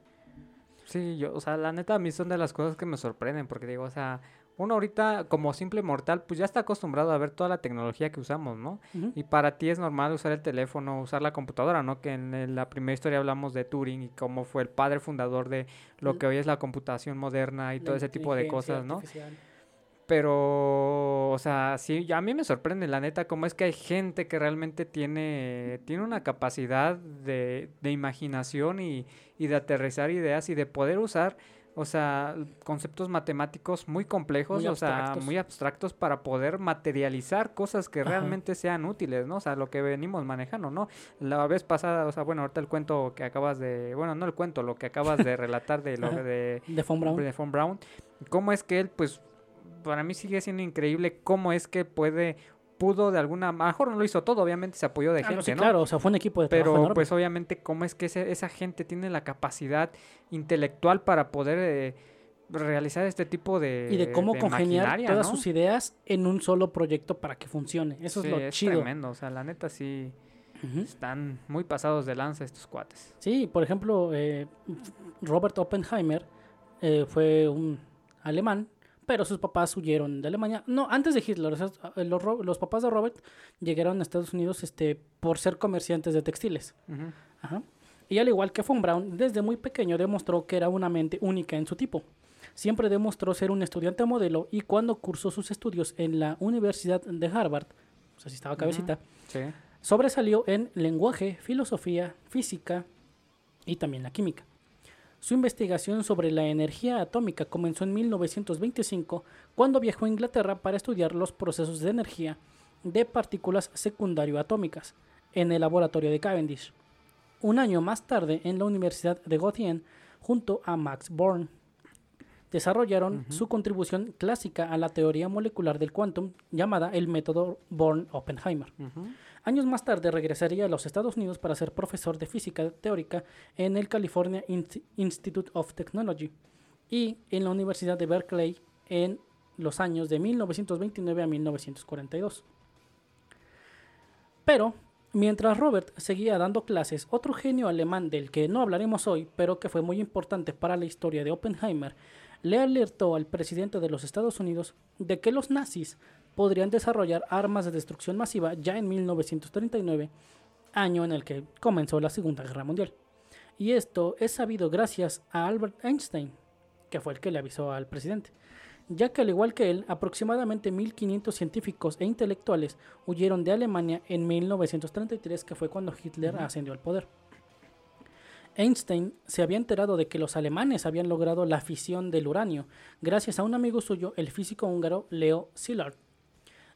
Sí, yo, o sea, la neta a mí son de las cosas que me sorprenden, porque digo, o sea, uno ahorita como simple mortal pues ya está acostumbrado a ver toda la tecnología que usamos, ¿no? Y para ti es normal usar el teléfono, usar la computadora, ¿no? Que en la primera historia hablamos de Turing y cómo fue el padre fundador de lo que hoy es la computación moderna y todo ese tipo de cosas, ¿no? Pero, o sea, sí, a mí me sorprende la neta cómo es que hay gente que realmente tiene, tiene una capacidad de, de imaginación y, y de aterrizar ideas y de poder usar o sea, conceptos matemáticos muy complejos, o sea, muy abstractos para poder materializar cosas que realmente sean útiles, ¿no? O sea, lo que venimos manejando, ¿no? La vez pasada, o sea, bueno, ahorita el cuento que acabas de, bueno, no el cuento, lo que acabas de relatar de lo de de Von Brown. De Von Brown, cómo es que él pues para mí sigue siendo increíble cómo es que puede pudo de alguna mejor no lo hizo todo, obviamente se apoyó de ah, gente, no, Claro, o sea, fue un equipo de Pero pues obviamente cómo es que esa gente tiene la capacidad intelectual para poder eh, realizar este tipo de y de cómo congeniar todas sus ideas en un solo proyecto para que funcione. Eso es lo es chido. tremendo, o sea, la neta sí están muy pasados de lanza estos cuates. Sí, por ejemplo, eh, Robert Oppenheimer eh, fue un alemán pero sus papás huyeron de Alemania. No, antes de Hitler, los, papás de Robert llegaron a Estados Unidos este, por ser comerciantes de textiles. Y al igual que Von Braun, desde muy pequeño demostró que era una mente única en su tipo. Siempre demostró ser un estudiante modelo y cuando cursó sus estudios en la Universidad de Harvard, o sea, si estaba cabecita, sobresalió en lenguaje, filosofía, física y también la química. Su investigación sobre la energía atómica comenzó en 1925 cuando viajó a Inglaterra para estudiar los procesos de energía de partículas secundario atómicas en el laboratorio de Cavendish. Un año más tarde, en la Universidad de Göttingen, junto a Max Born, desarrollaron su contribución clásica a la teoría molecular del quantum llamada el método Born-Oppenheimer. Años más tarde regresaría a los Estados Unidos para ser profesor de física teórica en el California Institute of Technology y en la Universidad de Berkeley en los años de 1929 a 1942. Pero, mientras Robert seguía dando clases, otro genio alemán del que no hablaremos hoy, pero que fue muy importante para la historia de Oppenheimer, le alertó al presidente de los Estados Unidos de que los nazis podrían desarrollar armas de destrucción masiva ya en 1939, año en el que comenzó la Segunda Guerra Mundial. Y esto es sabido gracias a Albert Einstein, que fue el que le avisó al presidente, ya que al igual que él, aproximadamente 1500 científicos e intelectuales huyeron de Alemania en 1933, que fue cuando Hitler ascendió al poder. Einstein se había enterado de que los alemanes habían logrado la fisión del uranio gracias a un amigo suyo, el físico húngaro Leo Szilard,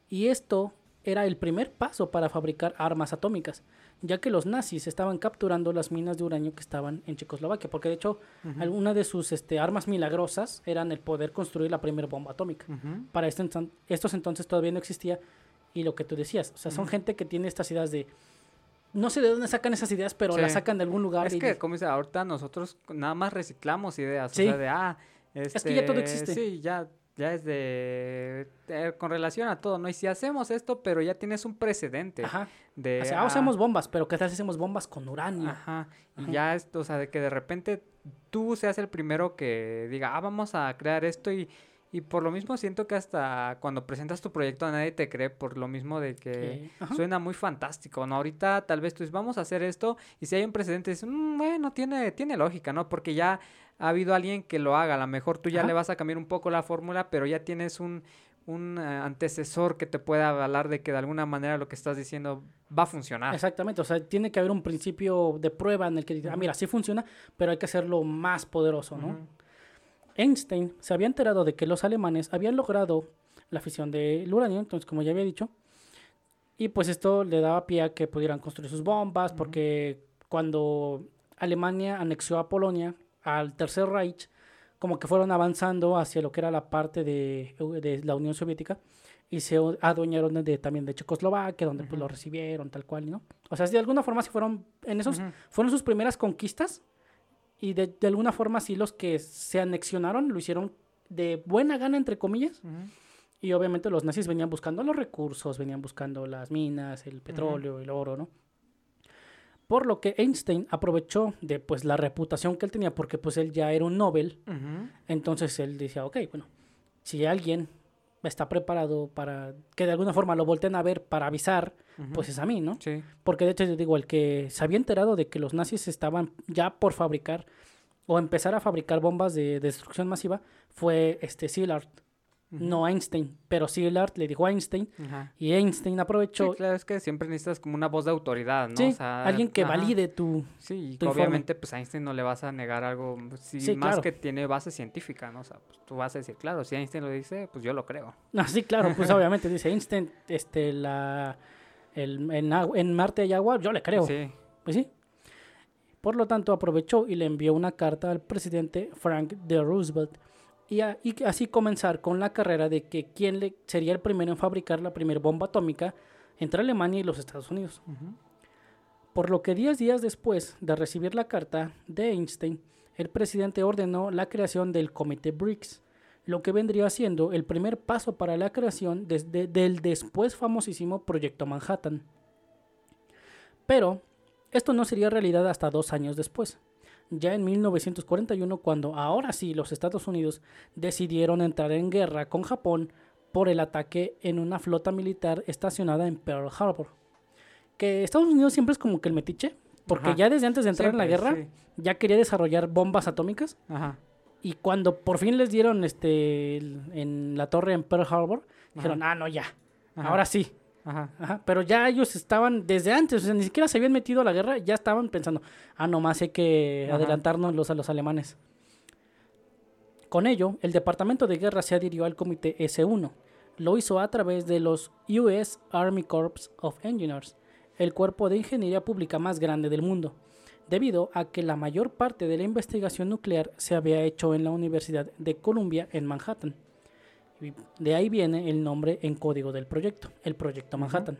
y esto era el primer paso para fabricar armas atómicas, ya que los nazis estaban capturando las minas de uranio que estaban en Checoslovaquia, porque de hecho alguna de sus este, armas milagrosas eran el poder construir la primera bomba atómica. Para este estos entonces todavía no existía y lo que tú decías, o sea, son gente que tiene estas ideas de no sé de dónde sacan esas ideas, pero las sacan de algún lugar. Es que, como dice, ahorita nosotros nada más reciclamos ideas. O sea, de, ah, es que ya todo este, existe. Sí, ya ya es de, con relación a todo, ¿no? Y si hacemos esto, pero ya tienes un precedente. Ajá. De, o sea, ah, hacemos bombas, pero ¿qué tal si hacemos bombas con uranio? Ajá. Y ya, es, o sea, de que de repente tú seas el primero que diga, ah, vamos a crear esto y, y por lo mismo siento que hasta cuando presentas tu proyecto a nadie te cree, por lo mismo de que suena muy fantástico, ¿no? Ahorita tal vez tú dices, vamos a hacer esto y si hay un precedente, dices, mm, bueno, tiene, tiene lógica, ¿no? Porque ya ha habido alguien que lo haga. A lo mejor tú ya le vas a cambiar un poco la fórmula, pero ya tienes un, un eh, antecesor que te pueda avalar de que de alguna manera lo que estás diciendo va a funcionar. Exactamente, o sea, tiene que haber un principio de prueba en el que dice, ah, mira, sí funciona, pero hay que hacerlo más poderoso, ¿no? Einstein se había enterado de que los alemanes habían logrado la fisión del uranio, entonces, como ya había dicho, y pues esto le daba pie a que pudieran construir sus bombas, porque cuando Alemania anexó a Polonia al Tercer Reich, como que fueron avanzando hacia lo que era la parte de, de la Unión Soviética y se adueñaron de, también de Checoslovaquia, donde pues lo recibieron tal cual, ¿no? O sea, de alguna forma sí fueron, en esos, fueron sus primeras conquistas y de, de, alguna forma sí los que se anexionaron lo hicieron de buena gana, entre comillas. Y obviamente los nazis venían buscando los recursos, venían buscando las minas, el petróleo, el oro, ¿no? Por lo que Einstein aprovechó de pues la reputación que él tenía, porque pues él ya era un Nobel. Entonces él decía, ok, bueno, si alguien está preparado para que de alguna forma lo volteen a ver para avisar, pues es a mí, ¿no? Sí. Porque de hecho, yo digo, el que se había enterado de que los nazis estaban ya por fabricar o empezar a fabricar bombas de, destrucción masiva fue este Szilard no Einstein, pero Szilard le dijo a Einstein y Einstein aprovechó. Sí, claro, es que siempre necesitas como una voz de autoridad, ¿no? Sí, alguien que valide tu. Sí, y obviamente, pues a Einstein no le vas a negar algo, si sí, más que tiene base científica, ¿no? O sea, pues tú vas a decir, claro, si Einstein lo dice, pues yo lo creo. Ah, sí, claro, pues obviamente dice Einstein, este, la. El, en, en Marte hay agua, yo le creo. Sí. Pues sí. Por lo tanto, aprovechó y le envió una carta al presidente Frank D. Roosevelt y, así comenzar con la carrera de que quién le, sería el primero en fabricar la primera bomba atómica entre Alemania y los Estados Unidos. Por lo que 10 días después de recibir la carta de Einstein, el presidente ordenó la creación del Comité BRICS, lo que vendría siendo el primer paso para la creación del después famosísimo Proyecto Manhattan. Pero esto no sería realidad hasta dos años después, ya en 1941 cuando ahora sí los Estados Unidos decidieron entrar en guerra con Japón por el ataque en una flota militar estacionada en Pearl Harbor. Que Estados Unidos siempre es como que el metiche, porque ya desde antes de entrar en la guerra ya quería desarrollar bombas atómicas. Y cuando por fin les dieron este en la torre en Pearl Harbor, dijeron, "Ah, no, ya. Ahora sí." Ajá. Pero ya ellos estaban desde antes, o sea, ni siquiera se habían metido a la guerra, ya estaban pensando, ah, nomás hay que adelantarnos los, a los alemanes. Con ello, el Departamento de Guerra se adhirió al Comité S1. Lo hizo a través de los US Army Corps of Engineers, el cuerpo de ingeniería pública más grande del mundo, debido a que la mayor parte de la investigación nuclear se había hecho en la Universidad de Columbia en Manhattan. De ahí viene el nombre en código del proyecto, el Proyecto Manhattan,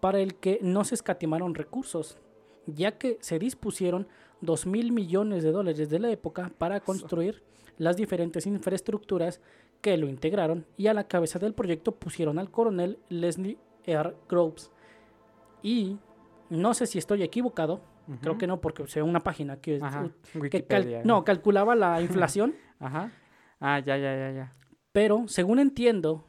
para el que no se escatimaron recursos, ya que se dispusieron 2 mil millones de dólares de la época para construir las diferentes infraestructuras que lo integraron y a la cabeza del proyecto pusieron al coronel Leslie R. Groves. Y no sé si estoy equivocado, creo que no, porque sea una página que, no, calculaba la inflación. Ajá. Ah, ya, ya, ya, ya. Pero, según entiendo,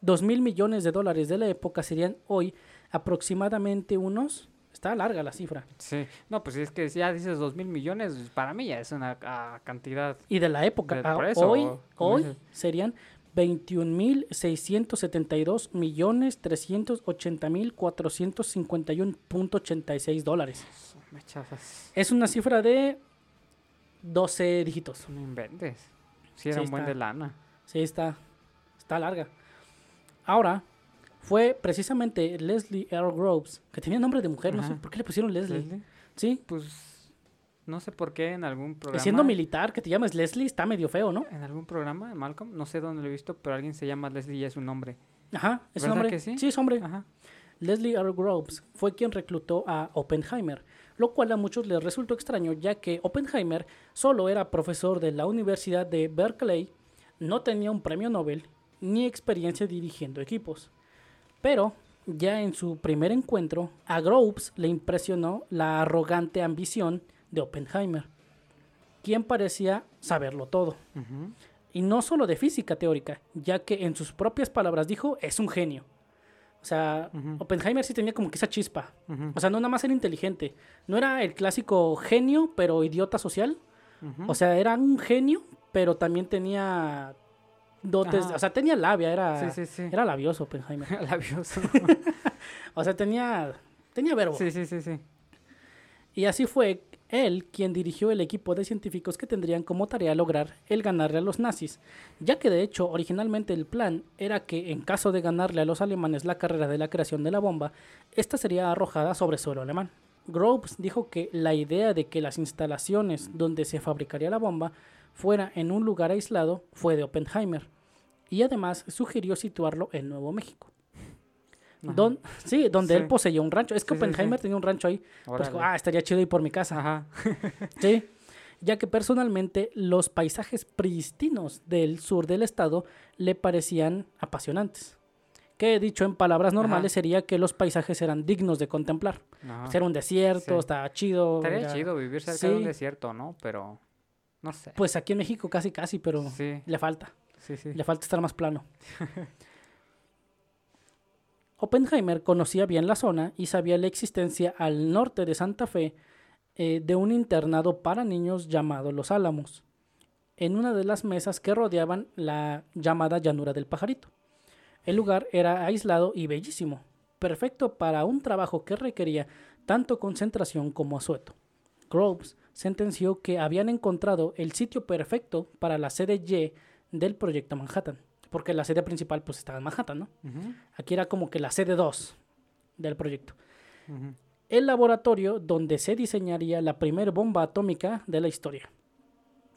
2 mil millones de dólares de la época serían hoy aproximadamente unos... Está larga la cifra. Sí, no, pues es que ya dices 2 mil millones, para mí ya es una cantidad. Y de la época, ah, hoy, hoy serían 21 mil 672 millones 380 mil 451.86 dólares. Es una cifra de 12 dígitos. No inventes. Si era un buen de lana. Sí, está, está larga. Ahora, fue precisamente Leslie Earl Groves, que tenía nombre de mujer, no sé por qué le pusieron Leslie. Sí. Pues no sé por qué en algún programa. siendo militar, que te llames Leslie, está medio feo, ¿no? En algún programa Malcolm, no sé dónde lo he visto, pero alguien se llama Leslie y es un nombre. Ajá, es un hombre. sí? sí? es hombre. Ajá. Leslie Earl Groves fue quien reclutó a Oppenheimer, lo cual a muchos les resultó extraño, ya que Oppenheimer solo era profesor de la Universidad de Berkeley no tenía un premio Nobel ni experiencia dirigiendo equipos. Pero ya en su primer encuentro, a Groves le impresionó la arrogante ambición de Oppenheimer, quien parecía saberlo todo. Y no solo de física teórica, ya que en sus propias palabras dijo, es un genio. O sea, Oppenheimer sí tenía como que esa chispa. O sea, no nada más era inteligente. No era el clásico genio, pero idiota social. O sea, era un genio, pero también tenía dotes, o sea, tenía labia, era, era labioso Oppenheimer. labioso. o sea, tenía, tenía verbo. Sí, sí, sí, sí. Y así fue él quien dirigió el equipo de científicos que tendrían como tarea lograr el ganarle a los nazis, ya que de hecho originalmente el plan era que en caso de ganarle a los alemanes la carrera de la creación de la bomba, esta sería arrojada sobre suelo alemán. Groves dijo que la idea de que las instalaciones donde se fabricaría la bomba fuera en un lugar aislado fue de Oppenheimer y además sugirió situarlo en Nuevo México. Don, sí, donde él poseía un rancho. Es que Sí, sí, sí. Oppenheimer tenía un rancho ahí. Pues, ah, estaría chido ir por mi casa. Ajá. Sí, ya que personalmente los paisajes pristinos del sur del estado le parecían apasionantes. Que dicho en palabras normales Ajá. sería que los paisajes eran dignos de contemplar. Pues era un desierto, estaba chido. Estaría era- chido vivir cerca de un desierto, ¿no? Pero no sé. Pues aquí en México casi casi, pero sí, le falta. sí, sí. Le falta estar más plano. Oppenheimer conocía bien la zona y sabía la existencia al norte de Santa Fe eh, de un internado para niños llamado Los Álamos, en una de las mesas que rodeaban la llamada llanura del pajarito. El lugar era aislado y bellísimo, perfecto para un trabajo que requería tanto concentración como asueto. Groves sentenció que habían encontrado el sitio perfecto para la sede Y del proyecto Manhattan, porque la sede principal pues estaba en Manhattan, ¿no? Aquí era como que la sede 2 del proyecto. El laboratorio donde se diseñaría la primera bomba atómica de la historia.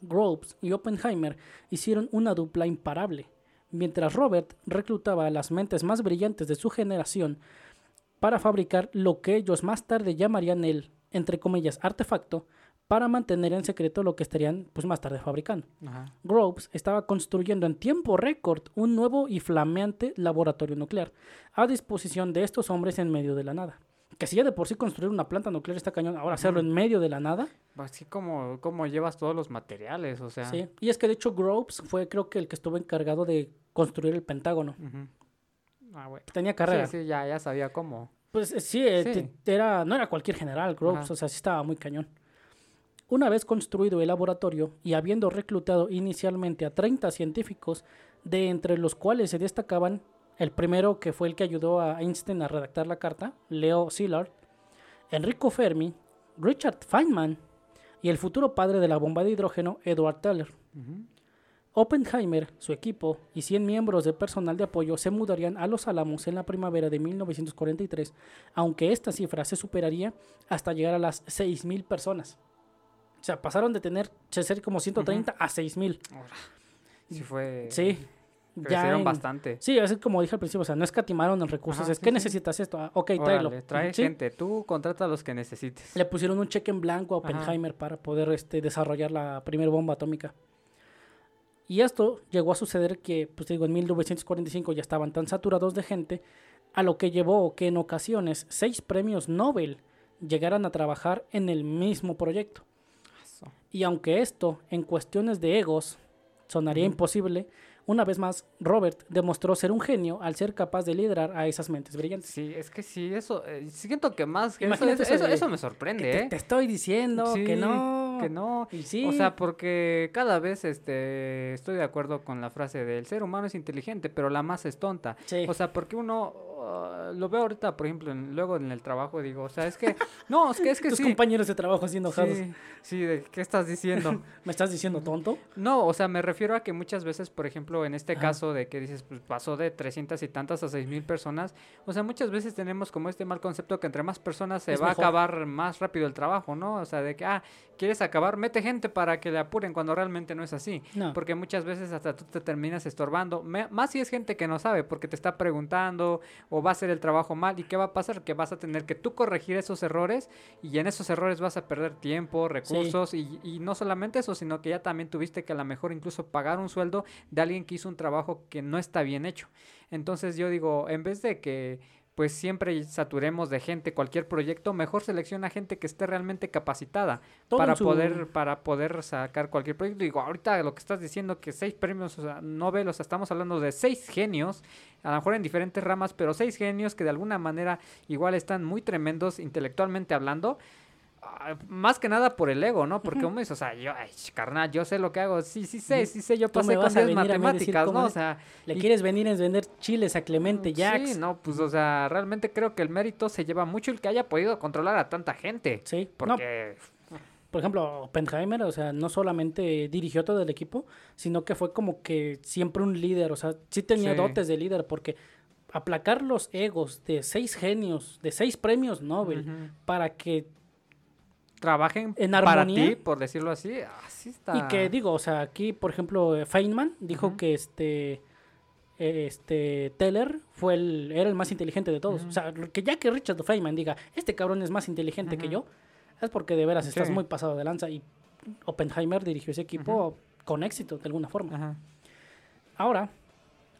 Groves y Oppenheimer hicieron una dupla imparable, mientras Robert reclutaba a las mentes más brillantes de su generación para fabricar lo que ellos más tarde llamarían el, entre comillas, artefacto, para mantener en secreto lo que estarían pues más tarde fabricando. Ajá. Groves estaba construyendo en tiempo récord un nuevo y flameante laboratorio nuclear a disposición de estos hombres en medio de la nada. Que si ya de por sí construir una planta nuclear está cañón, ahora hacerlo en medio de la nada. Así como, como llevas todos los materiales, o sea. Sí. Y es que de hecho Groves fue creo que el que estuvo encargado de construir el Pentágono. Ah, bueno. Tenía carrera. Sí, sí, ya, ya sabía cómo. Pues eh, sí, eh, Sí. era, no era cualquier general, Groves, Ajá. o sea, sí estaba muy cañón. Una vez construido el laboratorio y habiendo reclutado inicialmente a 30 científicos, de entre los cuales se destacaban el primero que fue el que ayudó a Einstein a redactar la carta, Leo Szilard, Enrico Fermi, Richard Feynman y el futuro padre de la bomba de hidrógeno, Edward Teller. Oppenheimer, su equipo y 100 miembros de personal de apoyo se mudarían a Los Álamos en la primavera de 1943, aunque esta cifra se superaría hasta llegar a las 6.000 personas. O sea, pasaron de tener ser como 130 a 6.000. Sí fue... Sí. Crecieron en- bastante. Sí, así como dije al principio, o sea, no escatimaron en recursos. Ajá, es sí, que sí. necesitas esto. Ah, ok, tráelo. Trae Sí. gente. Tú contrata a los que necesites. Le pusieron un cheque en blanco a Ajá. Oppenheimer para poder este, desarrollar la primera bomba atómica. Y esto llegó a suceder que, pues digo, en 1945 ya estaban tan saturados de gente, a lo que llevó que en ocasiones seis premios Nobel llegaran a trabajar en el mismo proyecto. Y aunque esto, en cuestiones de egos, sonaría imposible, una vez más, Robert demostró ser un genio al ser capaz de liderar a esas mentes brillantes. Sí, es que sí, eso... eh, siento que más... que Eso, eso, eso de- eso me Que sorprende, te, ¿eh? te estoy diciendo que no. Que no. Y sí. O sea, porque cada vez este, estoy de acuerdo con la frase del ser humano es inteligente, pero la masa es tonta. Sí. O sea, porque uno ah, lo veo ahorita, por ejemplo, en- luego en el trabajo, digo, o sea, es que, no, es que es que Tus sí. compañeros de trabajo así enojados. Sí, sí, de qué estás diciendo. ¿Me estás diciendo tonto? No, o sea, me refiero a que muchas veces, por ejemplo, en este caso de que dices, pues pasó de 300 y tantas a 6 mil personas, o sea, muchas veces tenemos como este mal concepto que entre más personas se Es va mejor. a acabar más rápido el trabajo, ¿no? O sea, de que, ah, quieres acabar, mete gente para que le apuren cuando realmente no es así. No. Porque muchas veces hasta tú te terminas estorbando, me- más si es gente que no sabe, porque te está preguntando o va a hacer el trabajo mal. ¿Y qué va a pasar? Que vas a tener que tú corregir esos errores y en esos errores vas a perder tiempo, recursos y, y no solamente eso, sino que ya también tuviste que a lo mejor incluso pagar un sueldo de alguien que hizo un trabajo que no está bien hecho. Entonces yo digo, en vez de que pues siempre saturemos de gente cualquier proyecto, mejor selecciona gente que esté realmente capacitada Todo para su- poder para poder sacar cualquier proyecto. Digo, ahorita lo que estás diciendo que seis premios o sea, Nobel, o sea, estamos hablando de seis genios, a lo mejor en diferentes ramas, pero seis genios que de alguna manera igual están muy tremendos intelectualmente hablando. Ah, Más que nada por el ego, ¿no? Porque uno dice, o sea, yo, ay, carnal, yo sé lo que hago, sí, sí sé, sí sé, yo pasé con vas a 10 venir a mí a decir matemáticas, ¿no? O sea, Le y- quieres venir a vender chiles a Clemente Jax. Sí, no, pues, o sea, realmente creo que el mérito se lleva mucho el que haya podido controlar a tanta gente. Sí, no, Porque, por ejemplo, Oppenheimer, o sea, no solamente dirigió todo el equipo, sino que fue como que siempre un líder, o sea, sí tenía Sí. dotes de líder, porque aplacar los egos de seis genios, de seis premios Nobel, para que Trabajen En para armonía. ti, por decirlo así. Así está. Y que digo, o sea, aquí, por ejemplo, eh, Feynman dijo que este eh, este Teller fue el, era el más inteligente de todos. O sea, que ya que Richard Feynman diga, este cabrón es más inteligente que yo, es porque de veras estás muy pasado de lanza. Y Oppenheimer dirigió ese equipo con éxito, de alguna forma. Ahora,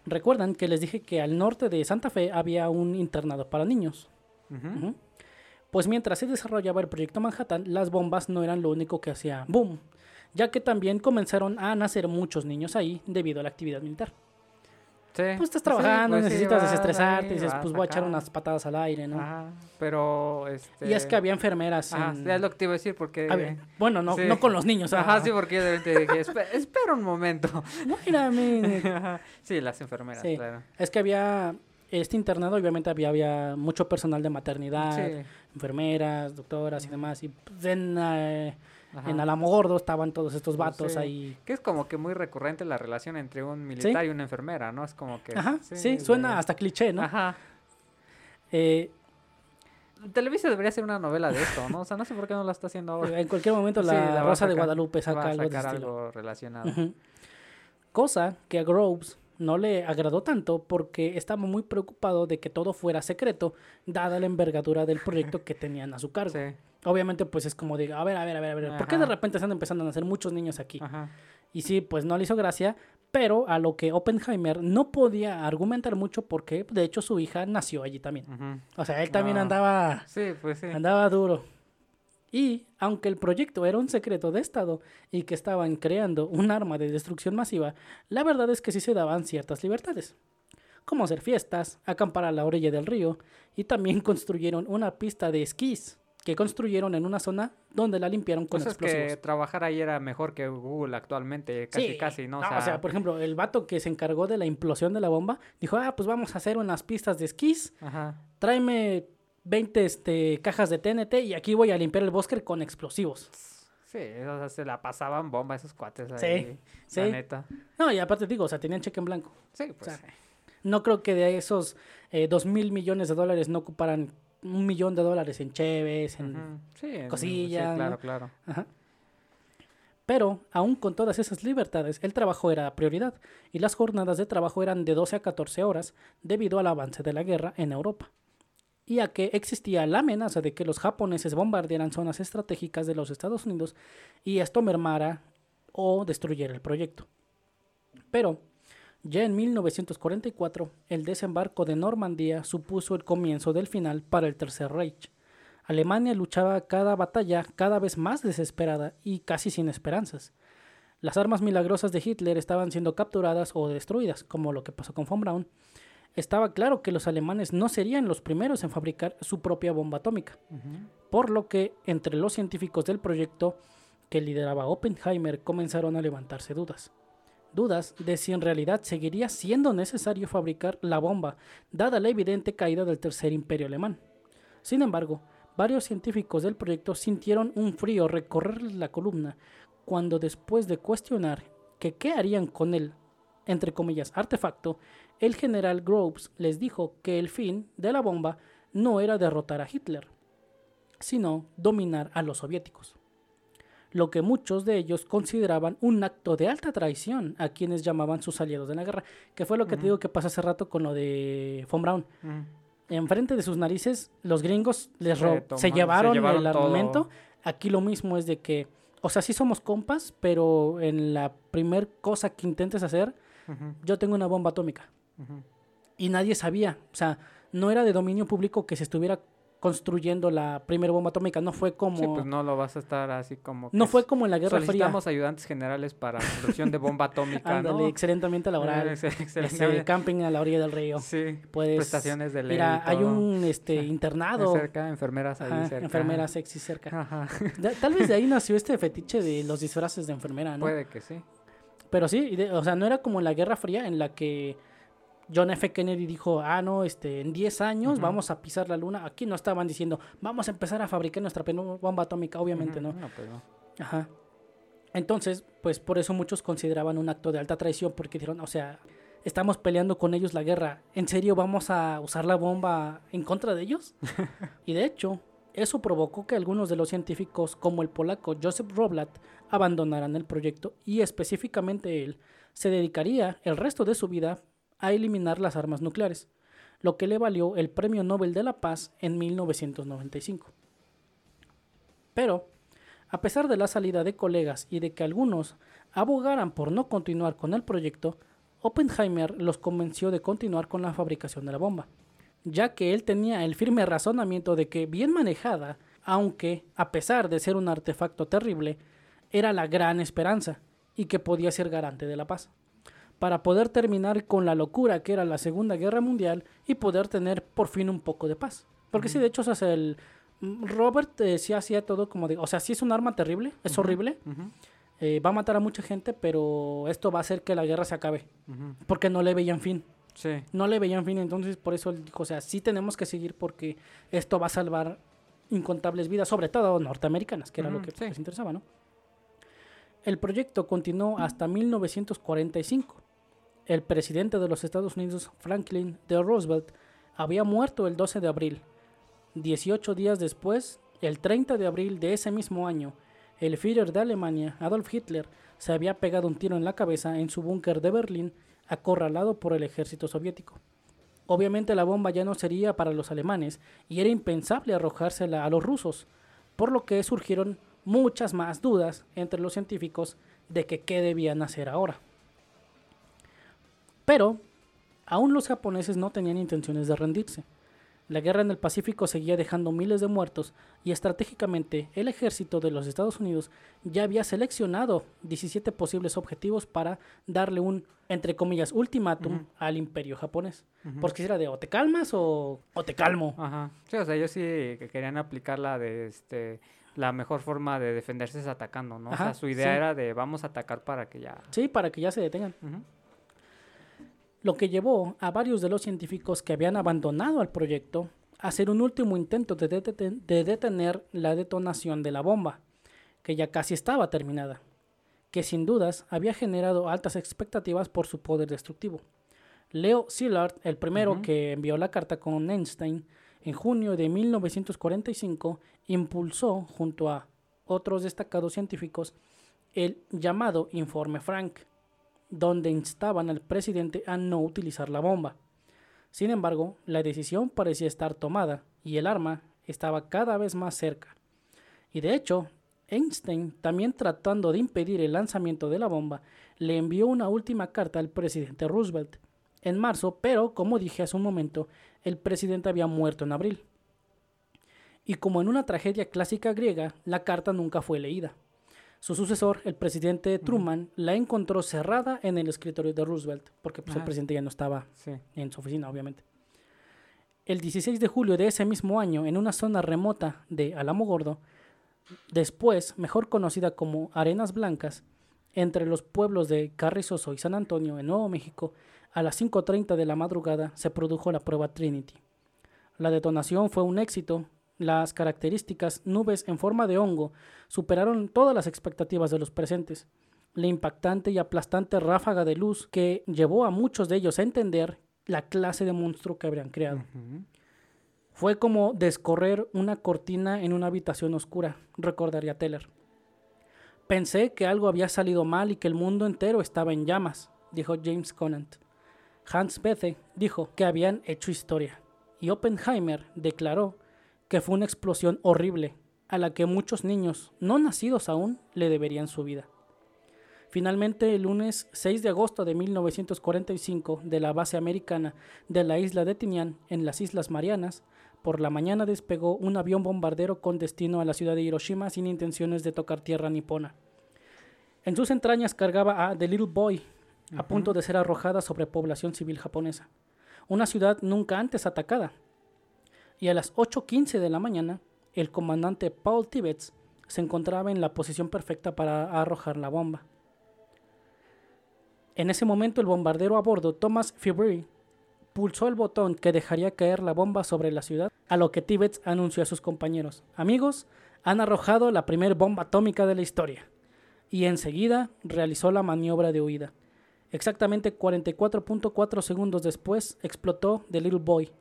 recuerdan que les dije que al norte de Santa Fe había un internado para niños. Pues mientras se desarrollaba el proyecto Manhattan, las bombas no eran lo único que hacía boom, ya que también comenzaron a nacer muchos niños ahí debido a la actividad militar. Sí. Pues estás Sí, trabajando, pues sí, necesitas desestresarte, ahí, dices, pues voy a echar unas patadas al aire, ¿no? Ajá. Pero, este... Y es que había enfermeras. Ajá, en- ya es lo que te iba a decir porque... había- Bueno, no, no con los niños. Ajá, ah, sí, porque de repente dije, "Espe- espera un momento. a. Ajá. sí, las enfermeras, Sí. claro. Es que había este internado, obviamente había, había mucho personal de maternidad, Sí. enfermeras, doctoras y demás. Y pues, en, eh, en Alamogordo estaban todos estos vatos Sí. ahí. Que es como que muy recurrente la relación entre un militar y una enfermera, ¿no? Es como que... Ajá, sí, de- suena hasta cliché, ¿no? Ajá. Eh, Televisa debería hacer una novela de esto, ¿no? O sea, no sé por qué no la está haciendo ahora. en cualquier momento Sí, la, Rosa de sacar- Guadalupe saca a algo de sacar algo relacionado. Cosa que a Groves no le agradó tanto porque estaba muy preocupado de que todo fuera secreto, dada la envergadura del proyecto que tenían a su cargo. Sí. Obviamente, pues es como de, a ver, a ver, a ver, a ver, ¿por qué de Ajá. repente están empezando a nacer muchos niños aquí? Ajá. Y sí, pues no le hizo gracia, pero a lo que Oppenheimer no podía argumentar mucho porque, de hecho, su hija nació allí también. O sea, él también No. andaba, Sí, pues sí. andaba duro. Y aunque el proyecto era un secreto de Estado y que estaban creando un arma de destrucción masiva, la verdad es que sí se daban ciertas libertades, como hacer fiestas, acampar a la orilla del río y también construyeron una pista de esquís que construyeron en una zona donde la limpiaron con Pues es explosivos. que trabajar ahí era mejor que Google actualmente, casi Sí. casi, ¿no? o sea, por ejemplo, el vato que se encargó de la implosión de la bomba dijo, ah, pues vamos a hacer unas pistas de esquís, Ajá. tráeme 20 este, cajas de TNT y aquí voy a limpiar el bosque con explosivos. Sí, o sea, se la pasaban bomba esos cuates Sí, ahí. sí. La neta. No, y aparte digo, o sea, tenían cheque en blanco. Sí, O pues. no creo que de esos eh, dos mil millones de dólares no ocuparan un millón de dólares en cheves, en... Sí, cosillas, Sí, ¿no? claro, claro. Ajá. Pero, aún con todas esas libertades, el trabajo era prioridad y las jornadas de trabajo eran de 12 a 14 horas debido al avance de la guerra en Europa. Y a que existía la amenaza de que los japoneses bombardearan zonas estratégicas de los Estados Unidos y esto mermara o destruyera el proyecto. Pero, ya en 1944, el desembarco de Normandía supuso el comienzo del final para el Tercer Reich. Alemania luchaba cada batalla cada vez más desesperada y casi sin esperanzas. Las armas milagrosas de Hitler estaban siendo capturadas o destruidas, como lo que pasó con von Braun. Estaba claro que los alemanes no serían los primeros en fabricar su propia bomba atómica, por lo que entre los científicos del proyecto que lideraba Oppenheimer comenzaron a levantarse dudas. Dudas de si en realidad seguiría siendo necesario fabricar la bomba, dada la evidente caída del tercer imperio alemán. Sin embargo, varios científicos del proyecto sintieron un frío recorrerles la columna cuando después de cuestionar que qué harían con el, entre comillas, artefacto, el general Groves les dijo que el fin de la bomba no era derrotar a Hitler, sino dominar a los soviéticos. Lo que muchos de ellos consideraban un acto de alta traición a quienes llamaban sus aliados de la guerra, que fue lo que te digo que pasó hace rato con lo de von Braun enfrente de sus narices, los gringos les Se se, llevaron, el todo. armamento. Aquí lo mismo es de que, o sea, sí somos compas, pero en la primer cosa que intentes hacer, yo tengo una bomba atómica. Y nadie sabía, o sea, no era de dominio público que se estuviera construyendo la primera bomba atómica, no fue como... Sí, pues no lo vas a estar así como. no fue como en la Guerra Fría. Solicitamos ayudantes generales para construcción de bomba atómica, Ándale, ¿no? excelente ambiente laboral. Excelente. este, camping a la orilla del río. Sí, Puedes, prestaciones de ley. Mira, hay un este, internado, cerca, enfermeras ahí ajá, cerca. enfermera sexy cerca. Ajá. Tal vez de ahí nació este fetiche de los disfraces de enfermera, ¿no? Puede que sí. Pero sí, o sea, no era como en la Guerra Fría en la que John F. Kennedy dijo, ah, no, este, en 10 años vamos a pisar la luna. Aquí no estaban diciendo, vamos a empezar a fabricar nuestra bomba atómica, obviamente. No, pues no. Ajá. Entonces, pues por eso muchos consideraban un acto de alta traición porque dijeron, o sea, estamos peleando con ellos la guerra. ¿En serio vamos a usar la bomba en contra de ellos? y de hecho, eso provocó que algunos de los científicos, como el polaco Joseph Roblat, abandonaran el proyecto y específicamente él se dedicaría el resto de su vida a eliminar las armas nucleares, lo que le valió el Premio Nobel de la Paz en 1995. Pero, a pesar de la salida de colegas y de que algunos abogaran por no continuar con el proyecto, Oppenheimer los convenció de continuar con la fabricación de la bomba, ya que él tenía el firme razonamiento de que, bien manejada, aunque, a pesar de ser un artefacto terrible, era la gran esperanza y que podía ser garante de la paz, para poder terminar con la locura que era la Segunda Guerra Mundial y poder tener por fin un poco de paz. Porque sí, de hecho, o sea, el Robert eh, sí hacía todo como de, o sea, sí es un arma terrible, es horrible, eh, va a matar a mucha gente, pero esto va a hacer que la guerra se acabe, porque no le veían fin. Sí. No le veían fin, entonces por eso él dijo, o sea, sí tenemos que seguir porque esto va a salvar incontables vidas, sobre todo norteamericanas, que era lo que sí. les interesaba, ¿no? El proyecto continuó hasta 1945. El presidente de los Estados Unidos, Franklin D. Roosevelt, había muerto el 12 de abril. 18 días después, el 30 de abril de ese mismo año, el Führer de Alemania, Adolf Hitler, se había pegado un tiro en la cabeza en su búnker de Berlín, acorralado por el ejército soviético. Obviamente la bomba ya no sería para los alemanes y era impensable arrojársela a los rusos, por lo que surgieron muchas más dudas entre los científicos de que qué debían hacer ahora. Pero aún los japoneses no tenían intenciones de rendirse. La guerra en el Pacífico seguía dejando miles de muertos y estratégicamente el ejército de los Estados Unidos ya había seleccionado 17 posibles objetivos para darle un, entre comillas, ultimátum al imperio japonés. Ujú. Porque si era de o te calmas o, o te calmo. Ajá. Sí, o sea, ellos sí que querían aplicar la de este la mejor forma de defenderse es atacando, ¿no? o sea, su idea sí. era de vamos a atacar para que ya. Sí, para que ya se detengan. Ujú. Lo que llevó a varios de los científicos que habían abandonado el proyecto a hacer un último intento de, deten- de detener la detonación de la bomba, que ya casi estaba terminada, que sin dudas había generado altas expectativas por su poder destructivo. Leo Szilard, el primero que envió la carta con Einstein en junio de 1945, impulsó, junto a otros destacados científicos, el llamado Informe Frank, donde instaban al presidente a no utilizar la bomba. Sin embargo, la decisión parecía estar tomada y el arma estaba cada vez más cerca. Y de hecho, Einstein, también tratando de impedir el lanzamiento de la bomba, le envió una última carta al presidente Roosevelt en marzo, pero como dije hace un momento, el presidente había muerto en abril. Y como en una tragedia clásica griega, la carta nunca fue leída. Su sucesor, el presidente Truman, la encontró cerrada en el escritorio de Roosevelt, porque pues, el presidente ya no estaba Sí. en su oficina, obviamente. El 16 de julio de ese mismo año, en una zona remota de Alamogordo, después mejor conocida como Arenas Blancas, entre los pueblos de Carrizoso y San Antonio, en Nuevo México, a las 5.30 de la madrugada se produjo la prueba Trinity. La detonación fue un éxito. Las características nubes en forma de hongo superaron todas las expectativas de los presentes. La impactante y aplastante ráfaga de luz que llevó a muchos de ellos a entender la clase de monstruo que habrían creado. Fue como descorrer una cortina en una habitación oscura, recordaría Teller. Pensé que algo había salido mal y que el mundo entero estaba en llamas, dijo James Conant. Hans Bethe dijo que habían hecho historia, y Oppenheimer declaró que fue una explosión horrible, a la que muchos niños, no nacidos aún, le deberían su vida. Finalmente, el lunes 6 de agosto de 1945, de la base americana de la isla de Tinian, en las Islas Marianas, por la mañana despegó un avión bombardero con destino a la ciudad de Hiroshima sin intenciones de tocar tierra nipona. En sus entrañas cargaba a The Little Boy, a punto de ser arrojada sobre población civil japonesa, una ciudad nunca antes atacada. Y a las 8.15 de la mañana, el comandante Paul Tibbets se encontraba en la posición perfecta para arrojar la bomba. En ese momento el bombardero a bordo, Thomas Fibry, pulsó el botón que dejaría caer la bomba sobre la ciudad, a lo que Tibbets anunció a sus compañeros, amigos, han arrojado la primera bomba atómica de la historia, y enseguida realizó la maniobra de huida. Exactamente 44.4 segundos después explotó The Little Boy.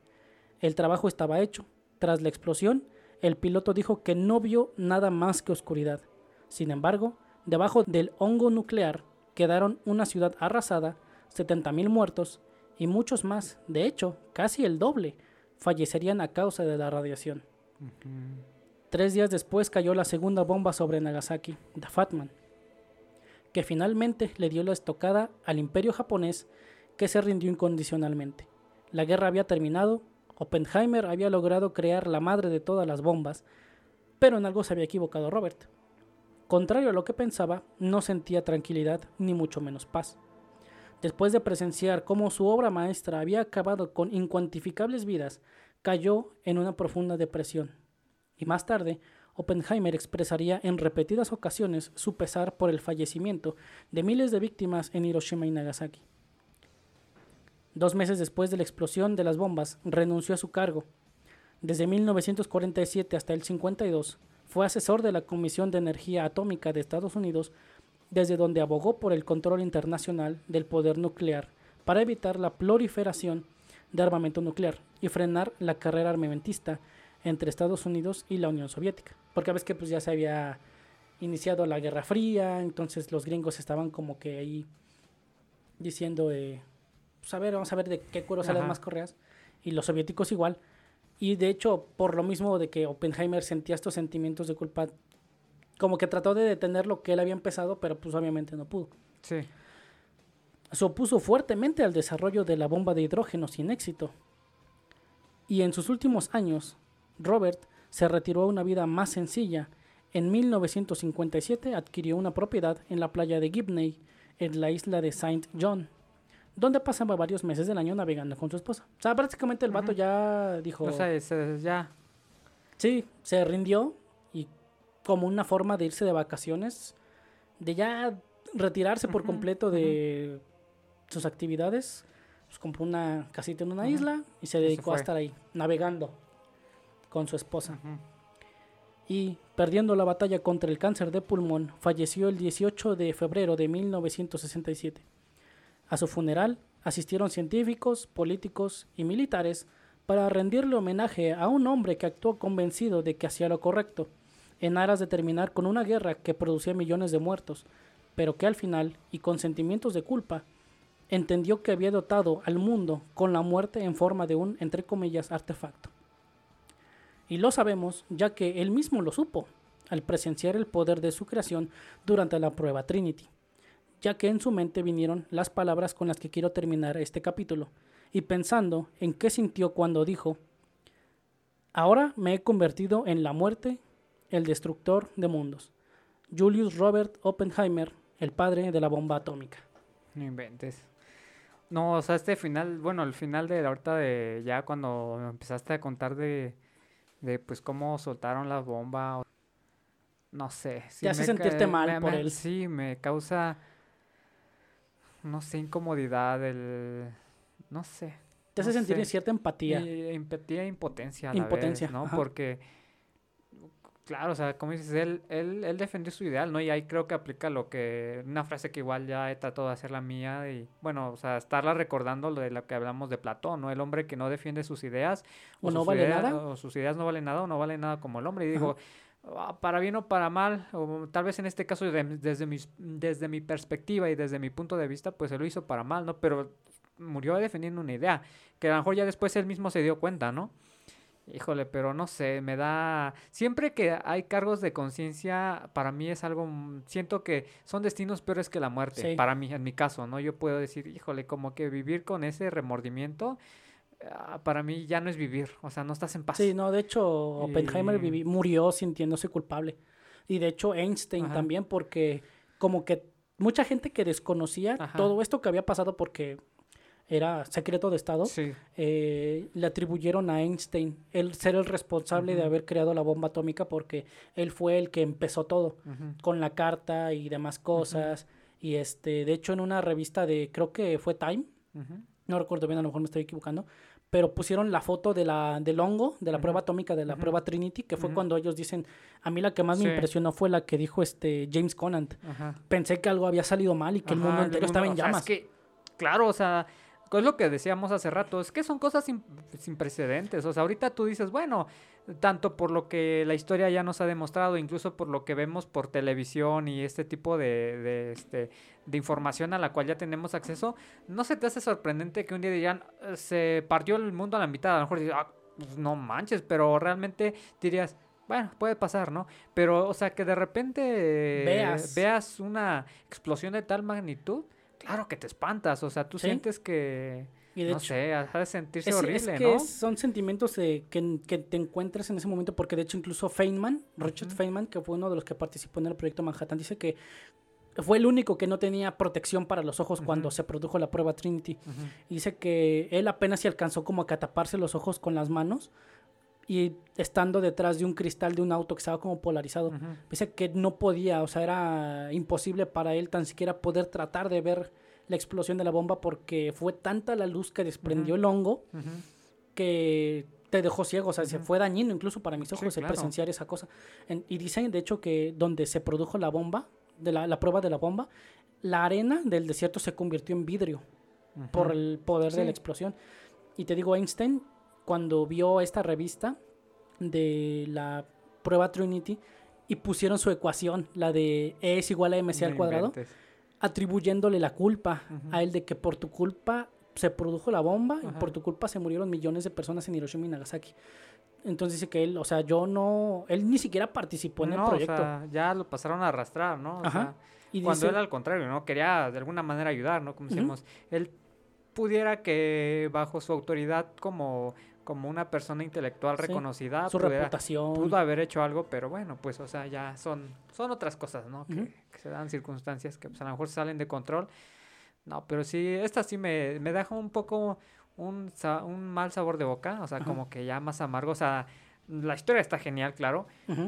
El trabajo estaba hecho. Tras la explosión, el piloto dijo que no vio nada más que oscuridad. Sin embargo, debajo del hongo nuclear quedaron una ciudad arrasada, 70.000 muertos y muchos más, de hecho, casi el doble, fallecerían a causa de la radiación. Tres días después cayó la segunda bomba sobre Nagasaki, The Fatman, que finalmente le dio la estocada al imperio japonés que se rindió incondicionalmente. La guerra había terminado, Oppenheimer había logrado crear la madre de todas las bombas, pero en algo se había equivocado Robert. Contrario a lo que pensaba, no sentía tranquilidad ni mucho menos paz. Después de presenciar cómo su obra maestra había acabado con incuantificables vidas, cayó en una profunda depresión. Y más tarde, Oppenheimer expresaría en repetidas ocasiones su pesar por el fallecimiento de miles de víctimas en Hiroshima y Nagasaki. Dos meses después de la explosión de las bombas, renunció a su cargo. Desde 1947 hasta el 52, fue asesor de la Comisión de Energía Atómica de Estados Unidos, desde donde abogó por el control internacional del poder nuclear para evitar la proliferación de armamento nuclear y frenar la carrera armamentista entre Estados Unidos y la Unión Soviética. Porque a veces que pues ya se había iniciado la Guerra Fría, entonces los gringos estaban como que ahí diciendo, eh, pues a ver, vamos a ver de qué cuero salen más correas, y los soviéticos igual. Y de hecho, por lo mismo de que Oppenheimer sentía estos sentimientos de culpa, como que trató de detener lo que él había empezado, pero pues obviamente no pudo. Sí. Se opuso fuertemente al desarrollo de la bomba de hidrógeno sin éxito. Y en sus últimos años, Robert se retiró a una vida más sencilla. En 1957 adquirió una propiedad en la playa de Gibney, en la isla de Saint John donde pasaba varios meses del año navegando con su esposa. O sea, prácticamente el vato ya dijo... O sea, se- ya. Sí, se rindió y como una forma de irse de vacaciones, de ya retirarse por completo de sus actividades, pues compró una casita en una isla y se se dedicó a estar ahí, navegando con su esposa. Y perdiendo la batalla contra el cáncer de pulmón, falleció el 18 de febrero de 1967. A su funeral asistieron científicos, políticos y militares para rendirle homenaje a un hombre que actuó convencido de que hacía lo correcto, en aras de terminar con una guerra que producía millones de muertos, pero que al final, y con sentimientos de culpa, entendió que había dotado al mundo con la muerte en forma de un, entre comillas, artefacto. Y lo sabemos ya que él mismo lo supo al presenciar el poder de su creación durante la prueba Trinity, ya que en su mente vinieron las palabras con las que quiero terminar este capítulo, y pensando en qué sintió cuando dijo, Ahora me he convertido en la muerte, el destructor de mundos. Julius Robert Oppenheimer, el padre de la bomba atómica. No inventes. No, o sea, este final, bueno, el final de ahorita de ya cuando empezaste a contar de, de pues cómo soltaron la bomba. No sé. sí Te hace me sentirte mal me- por me- él. Sí, me causa, no sé, incomodidad, el, no sé. Te hace no sentir sé. cierta empatía. Y empatía e impotencia a la Impotencia, vez, ¿no? ajá. Porque, claro, o sea, como dices, él, él, él defendió su ideal, ¿no? Y ahí creo que aplica lo que, una frase que igual ya he tratado de hacer la mía y, bueno, o sea, estarla recordando lo de lo que hablamos de Platón, ¿no? El hombre que no defiende sus ideas. ¿O no vale ideas- nada? O sus ideas no valen nada o no valen nada como el hombre. Y digo, para bien o para mal, o tal vez en este caso de- desde, mis, desde mi perspectiva y desde mi punto de vista, pues se lo hizo para mal, ¿no? Pero murió defendiendo una idea, que a lo mejor ya después él mismo se dio cuenta, ¿no? Híjole, pero no sé, me da... Siempre que hay cargos de conciencia, para mí es algo... Siento que son destinos peores que la muerte, Sí. para mí, en mi caso, ¿no? Yo puedo decir, híjole, como que vivir con ese remordimiento, ah, para mí ya no es vivir, o sea, no estás en paz. Sí, no, de hecho, Oppenheimer Y- murió sintiéndose culpable. Y de hecho, Einstein Ajá. también, porque como que mucha gente que desconocía Ajá. todo esto que había pasado porque era secreto de Estado, Sí, eh, le atribuyeron a Einstein el ser el responsable de haber creado la bomba atómica porque él fue el que empezó todo con la carta y demás cosas. Y este, de hecho, en una revista de, creo que fue Time, no recuerdo bien, a lo mejor me estoy equivocando, pero pusieron la foto de la, del hongo, de la prueba atómica, de la prueba Trinity, que fue cuando ellos dicen, a mí la que más Sí. me impresionó fue la que dijo este James Conant. ajá. Pensé que algo había salido mal y que el mundo entero estaba en o sea, es llamas. que claro, o sea, es lo que decíamos hace rato, es que son cosas sin, sin, precedentes. O sea, ahorita tú dices, bueno, tanto por lo que la historia ya nos ha demostrado, incluso por lo que vemos por televisión y este tipo de, de, este, de información a la cual ya tenemos acceso, ¿no se te hace sorprendente que un día dirían, "Eh, se partió el mundo a la mitad? A lo mejor dices, ah, pues no manches, pero realmente dirías, bueno, puede pasar, ¿no? Pero, o sea, que de repente Veas. veas una explosión de tal magnitud, claro que te espantas, o sea, tú Sí. sientes que, Y de no hecho, sé, ha de sentirse es, es horrible, que ¿no? son sentimientos eh, que, que te encuentras en ese momento, porque de hecho incluso Feynman, Richard. Feynman, que fue uno de los que participó en el proyecto Manhattan, dice que fue el único que no tenía protección para los ojos cuando se produjo la prueba Trinity. Dice que él apenas se alcanzó como a taparse los ojos con las manos y estando detrás de un cristal de un auto que estaba como polarizado. Dice que no podía, o sea, era imposible para él tan siquiera poder tratar de ver la explosión de la bomba porque fue tanta la luz que desprendió Ujú. el hongo que te dejó ciego, o sea, se fue dañino incluso para mis Sí, ojos el claro. presenciar esa cosa. En- y dicen, de hecho, que donde se produjo la bomba, de la, la prueba de la bomba, la arena del desierto se convirtió en vidrio por el poder de Sí. la explosión. Y te digo, Einstein, cuando vio esta revista de la prueba Trinity y pusieron su ecuación, la de E es igual a mc al cuadrado, inventes. Atribuyéndole la culpa a él de que por tu culpa se produjo la bomba y por tu culpa se murieron millones de personas en Hiroshima y Nagasaki. Entonces dice que él, o sea, yo no, él ni siquiera participó en no, el proyecto. O sea, ya lo pasaron a arrastrar, ¿no? O Ajá. sea, y cuando dice, él al contrario, ¿no? Quería de alguna manera ayudar, ¿no? Como decíamos, él pudiera que bajo su autoridad como, como una persona intelectual Sí, reconocida, su pudiera- reputación. pudo haber hecho algo, pero bueno, pues, o sea, ya son, son otras cosas, ¿no? Que, se dan circunstancias que pues, a lo mejor salen de control. No, pero sí, esta sí me, me deja un poco un, un mal sabor de boca, o sea, como que ya más amargo, o sea, la historia está genial, claro,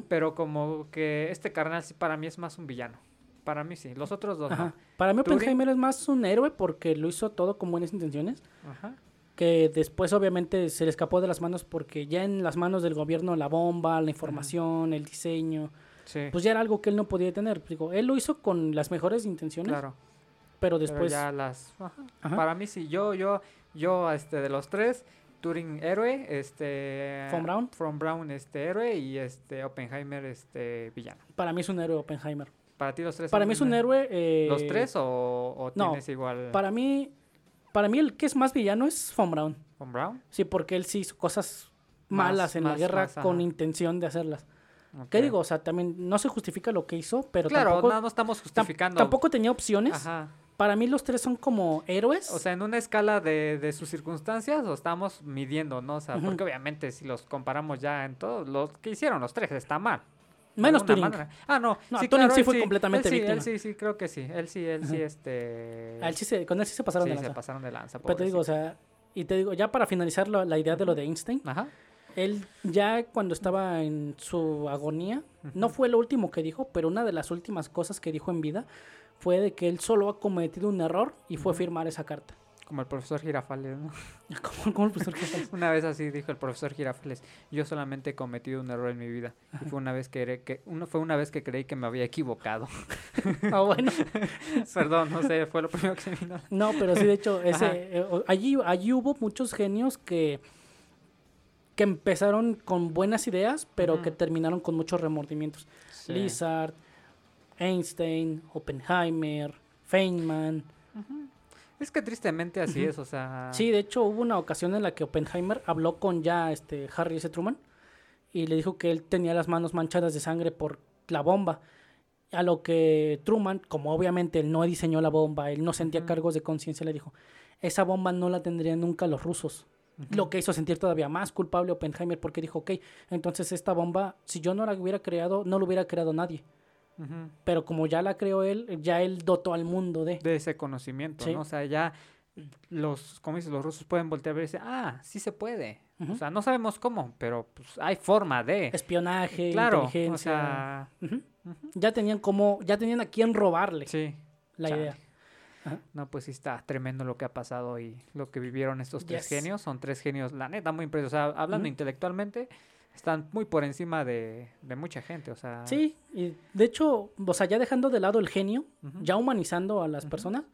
pero como que este carnal sí para mí es más un villano. Para mí sí, los otros dos Ajá. no. Para mí. Oppenheimer es más un héroe porque lo hizo todo con buenas intenciones. Ajá. Que después obviamente se le escapó de las manos porque ya en las manos del gobierno la bomba, la información, el diseño, Sí, pues ya era algo que él no podía tener. Digo, él lo hizo con las mejores intenciones, claro. pero Pero después... ya las... ajá. Ajá. Para mí sí, yo, yo, yo, este, de los tres, Turing héroe, este... Von Braun. Von Braun, este, héroe, y este, Oppenheimer, este, villano. Para mí es un héroe Oppenheimer. Para ti los tres Para mí es un eh, héroe... eh, ¿Los tres o, o no, tienes igual Para mí, para mí el que es más villano es Von Braun. Von Braun? Sí, porque él sí hizo cosas Más- malas en la guerra más, con intención de hacerlas. ¿Qué digo? O sea, también no se justifica lo que hizo, pero Claro, tampoco, no, no estamos tam- justificando. tampoco tenía opciones. Ajá. Para mí los tres son como héroes. O sea, en una escala de, de sus circunstancias, o estamos midiendo, ¿no? O sea, porque obviamente si los comparamos ya en todos, los que hicieron los tres está mal. Menos Turing. manera. Ah, no. No, sí, Turing claro, sí fue completamente él sí, víctima. Él sí, sí, creo que sí. Él sí, él sí, Ajá. este... A él sí se- con él sí se pasaron sí, de se lanza. pasaron de lanza, Pero te digo, o sea, y te digo, ya para finalizar la, la idea de lo de Einstein, Ajá. él ya cuando estaba en su agonía, no fue lo último que dijo, pero una de las últimas cosas que dijo en vida fue de que él solo ha cometido un error y fue firmar esa carta. Como el profesor Girafales, ¿no? ¿Cómo, cómo el profesor Girafales? Una vez así dijo el profesor Girafales, yo solamente he cometido un error en mi vida. Y fue una vez que, cre- que uno, fue una vez que creí que me había equivocado. Ah, bueno. Perdón, no sé, fue lo primero que se me vino. No, pero sí, de hecho, ese, eh, allí, allí hubo muchos genios que, que empezaron con buenas ideas, pero que terminaron con muchos remordimientos. Sí. Lizard, Einstein, Oppenheimer, Feynman. Es que tristemente así es, o sea... Sí, de hecho hubo una ocasión en la que Oppenheimer habló con ya este Harry S. Truman y le dijo que él tenía las manos manchadas de sangre por la bomba. A lo que Truman, como obviamente él no diseñó la bomba, él no sentía cargos de conciencia, le dijo, esa bomba no la tendrían nunca los rusos. Lo que hizo sentir todavía más culpable Oppenheimer porque dijo, ok, entonces esta bomba, si yo no la hubiera creado, no la hubiera creado nadie. Pero como ya la creó él, ya él dotó al mundo de... De ese conocimiento, Sí. ¿no? O sea, ya los, como dices, los rusos pueden voltear a ver y decir, ah, sí se puede. O sea, no sabemos cómo, pero pues hay forma de... Espionaje, claro, o inteligencia. sea... Ujú. ujú. Ya tenían como, ya tenían a quién robarle Sí. la chale. idea. Ajá. No, pues sí está tremendo lo que ha pasado y lo que vivieron estos tres Yes. genios. Son tres genios, la neta, muy impresionantes. O sea, hablando intelectualmente, están muy por encima de, de mucha gente. O sea, Sí, y de hecho, o sea, ya dejando de lado el genio, ya humanizando a las personas,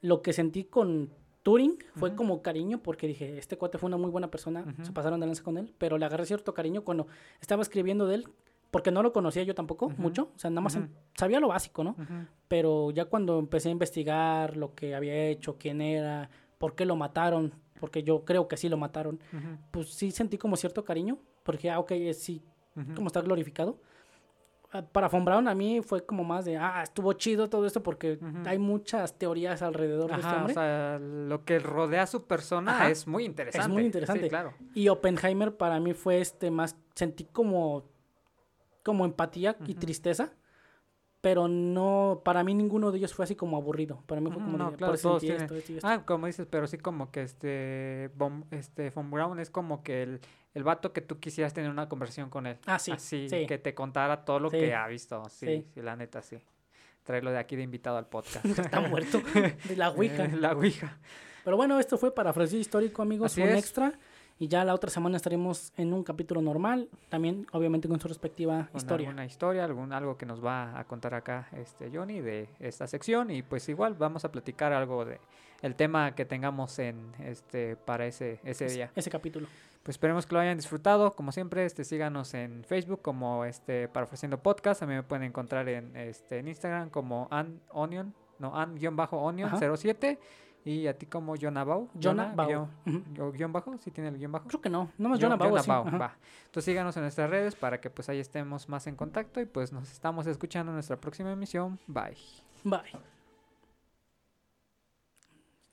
Lo que sentí con Turing fue como cariño, porque dije, este cuate fue una muy buena persona, se pasaron de lanza con él, pero le agarré cierto cariño cuando estaba escribiendo de él, porque no lo conocía yo tampoco mucho, o sea, nada más en- sabía lo básico, ¿no? Pero ya cuando empecé a investigar lo que había hecho, quién era, por qué lo mataron, porque yo creo que sí lo mataron, pues sí sentí como cierto cariño, porque, ah, ok, sí, como está glorificado. Ah, Para Von Braun a mí fue como más de, ah, estuvo chido todo esto porque hay muchas teorías alrededor de este o hombre. sea, lo que rodea a su persona Ajá. es muy interesante. muy interesante. Sí, claro. Y Oppenheimer para mí fue este más, sentí como, como empatía y tristeza, pero no, para mí ninguno de ellos fue así como aburrido. Para mí fue Ujú, como, no, de, claro, todos tienen- esto, esto y esto. Ah, como dices, pero sí como que este Von, este Von Braun es como que el, el vato que tú quisieras tener una conversación con él. Ah, sí, Así, sí. que te contara todo lo Sí. que ha visto. Sí, Sí. sí, la neta, sí. Traerlo de aquí de invitado al podcast. Está muerto de la. Eh, la Ouija. Pero bueno, esto fue para Fraseo Histórico, amigos, Así un es. extra. Y ya la otra semana estaremos en un capítulo normal, también obviamente con su respectiva Con historia. alguna historia, algún, algo que nos va a contar acá este Johnny de esta sección. Y pues igual vamos a platicar algo de el tema que tengamos en este para ese, ese Ese- día. Ese capítulo. Pues esperemos que lo hayan disfrutado. Como siempre, este, síganos en Facebook como este Parafraseando Podcast. También me pueden encontrar en, este, en Instagram como an onion, no, an-onion Ajá. 07. Y a ti como. Jonah Bau. guión- o guion bajo, si tiene el guion bajo. Creo que no, no más Jonah Bau. ajá. va. Entonces síganos en nuestras redes para que pues ahí estemos más en contacto y pues nos estamos escuchando en nuestra próxima emisión. Bye. Bye.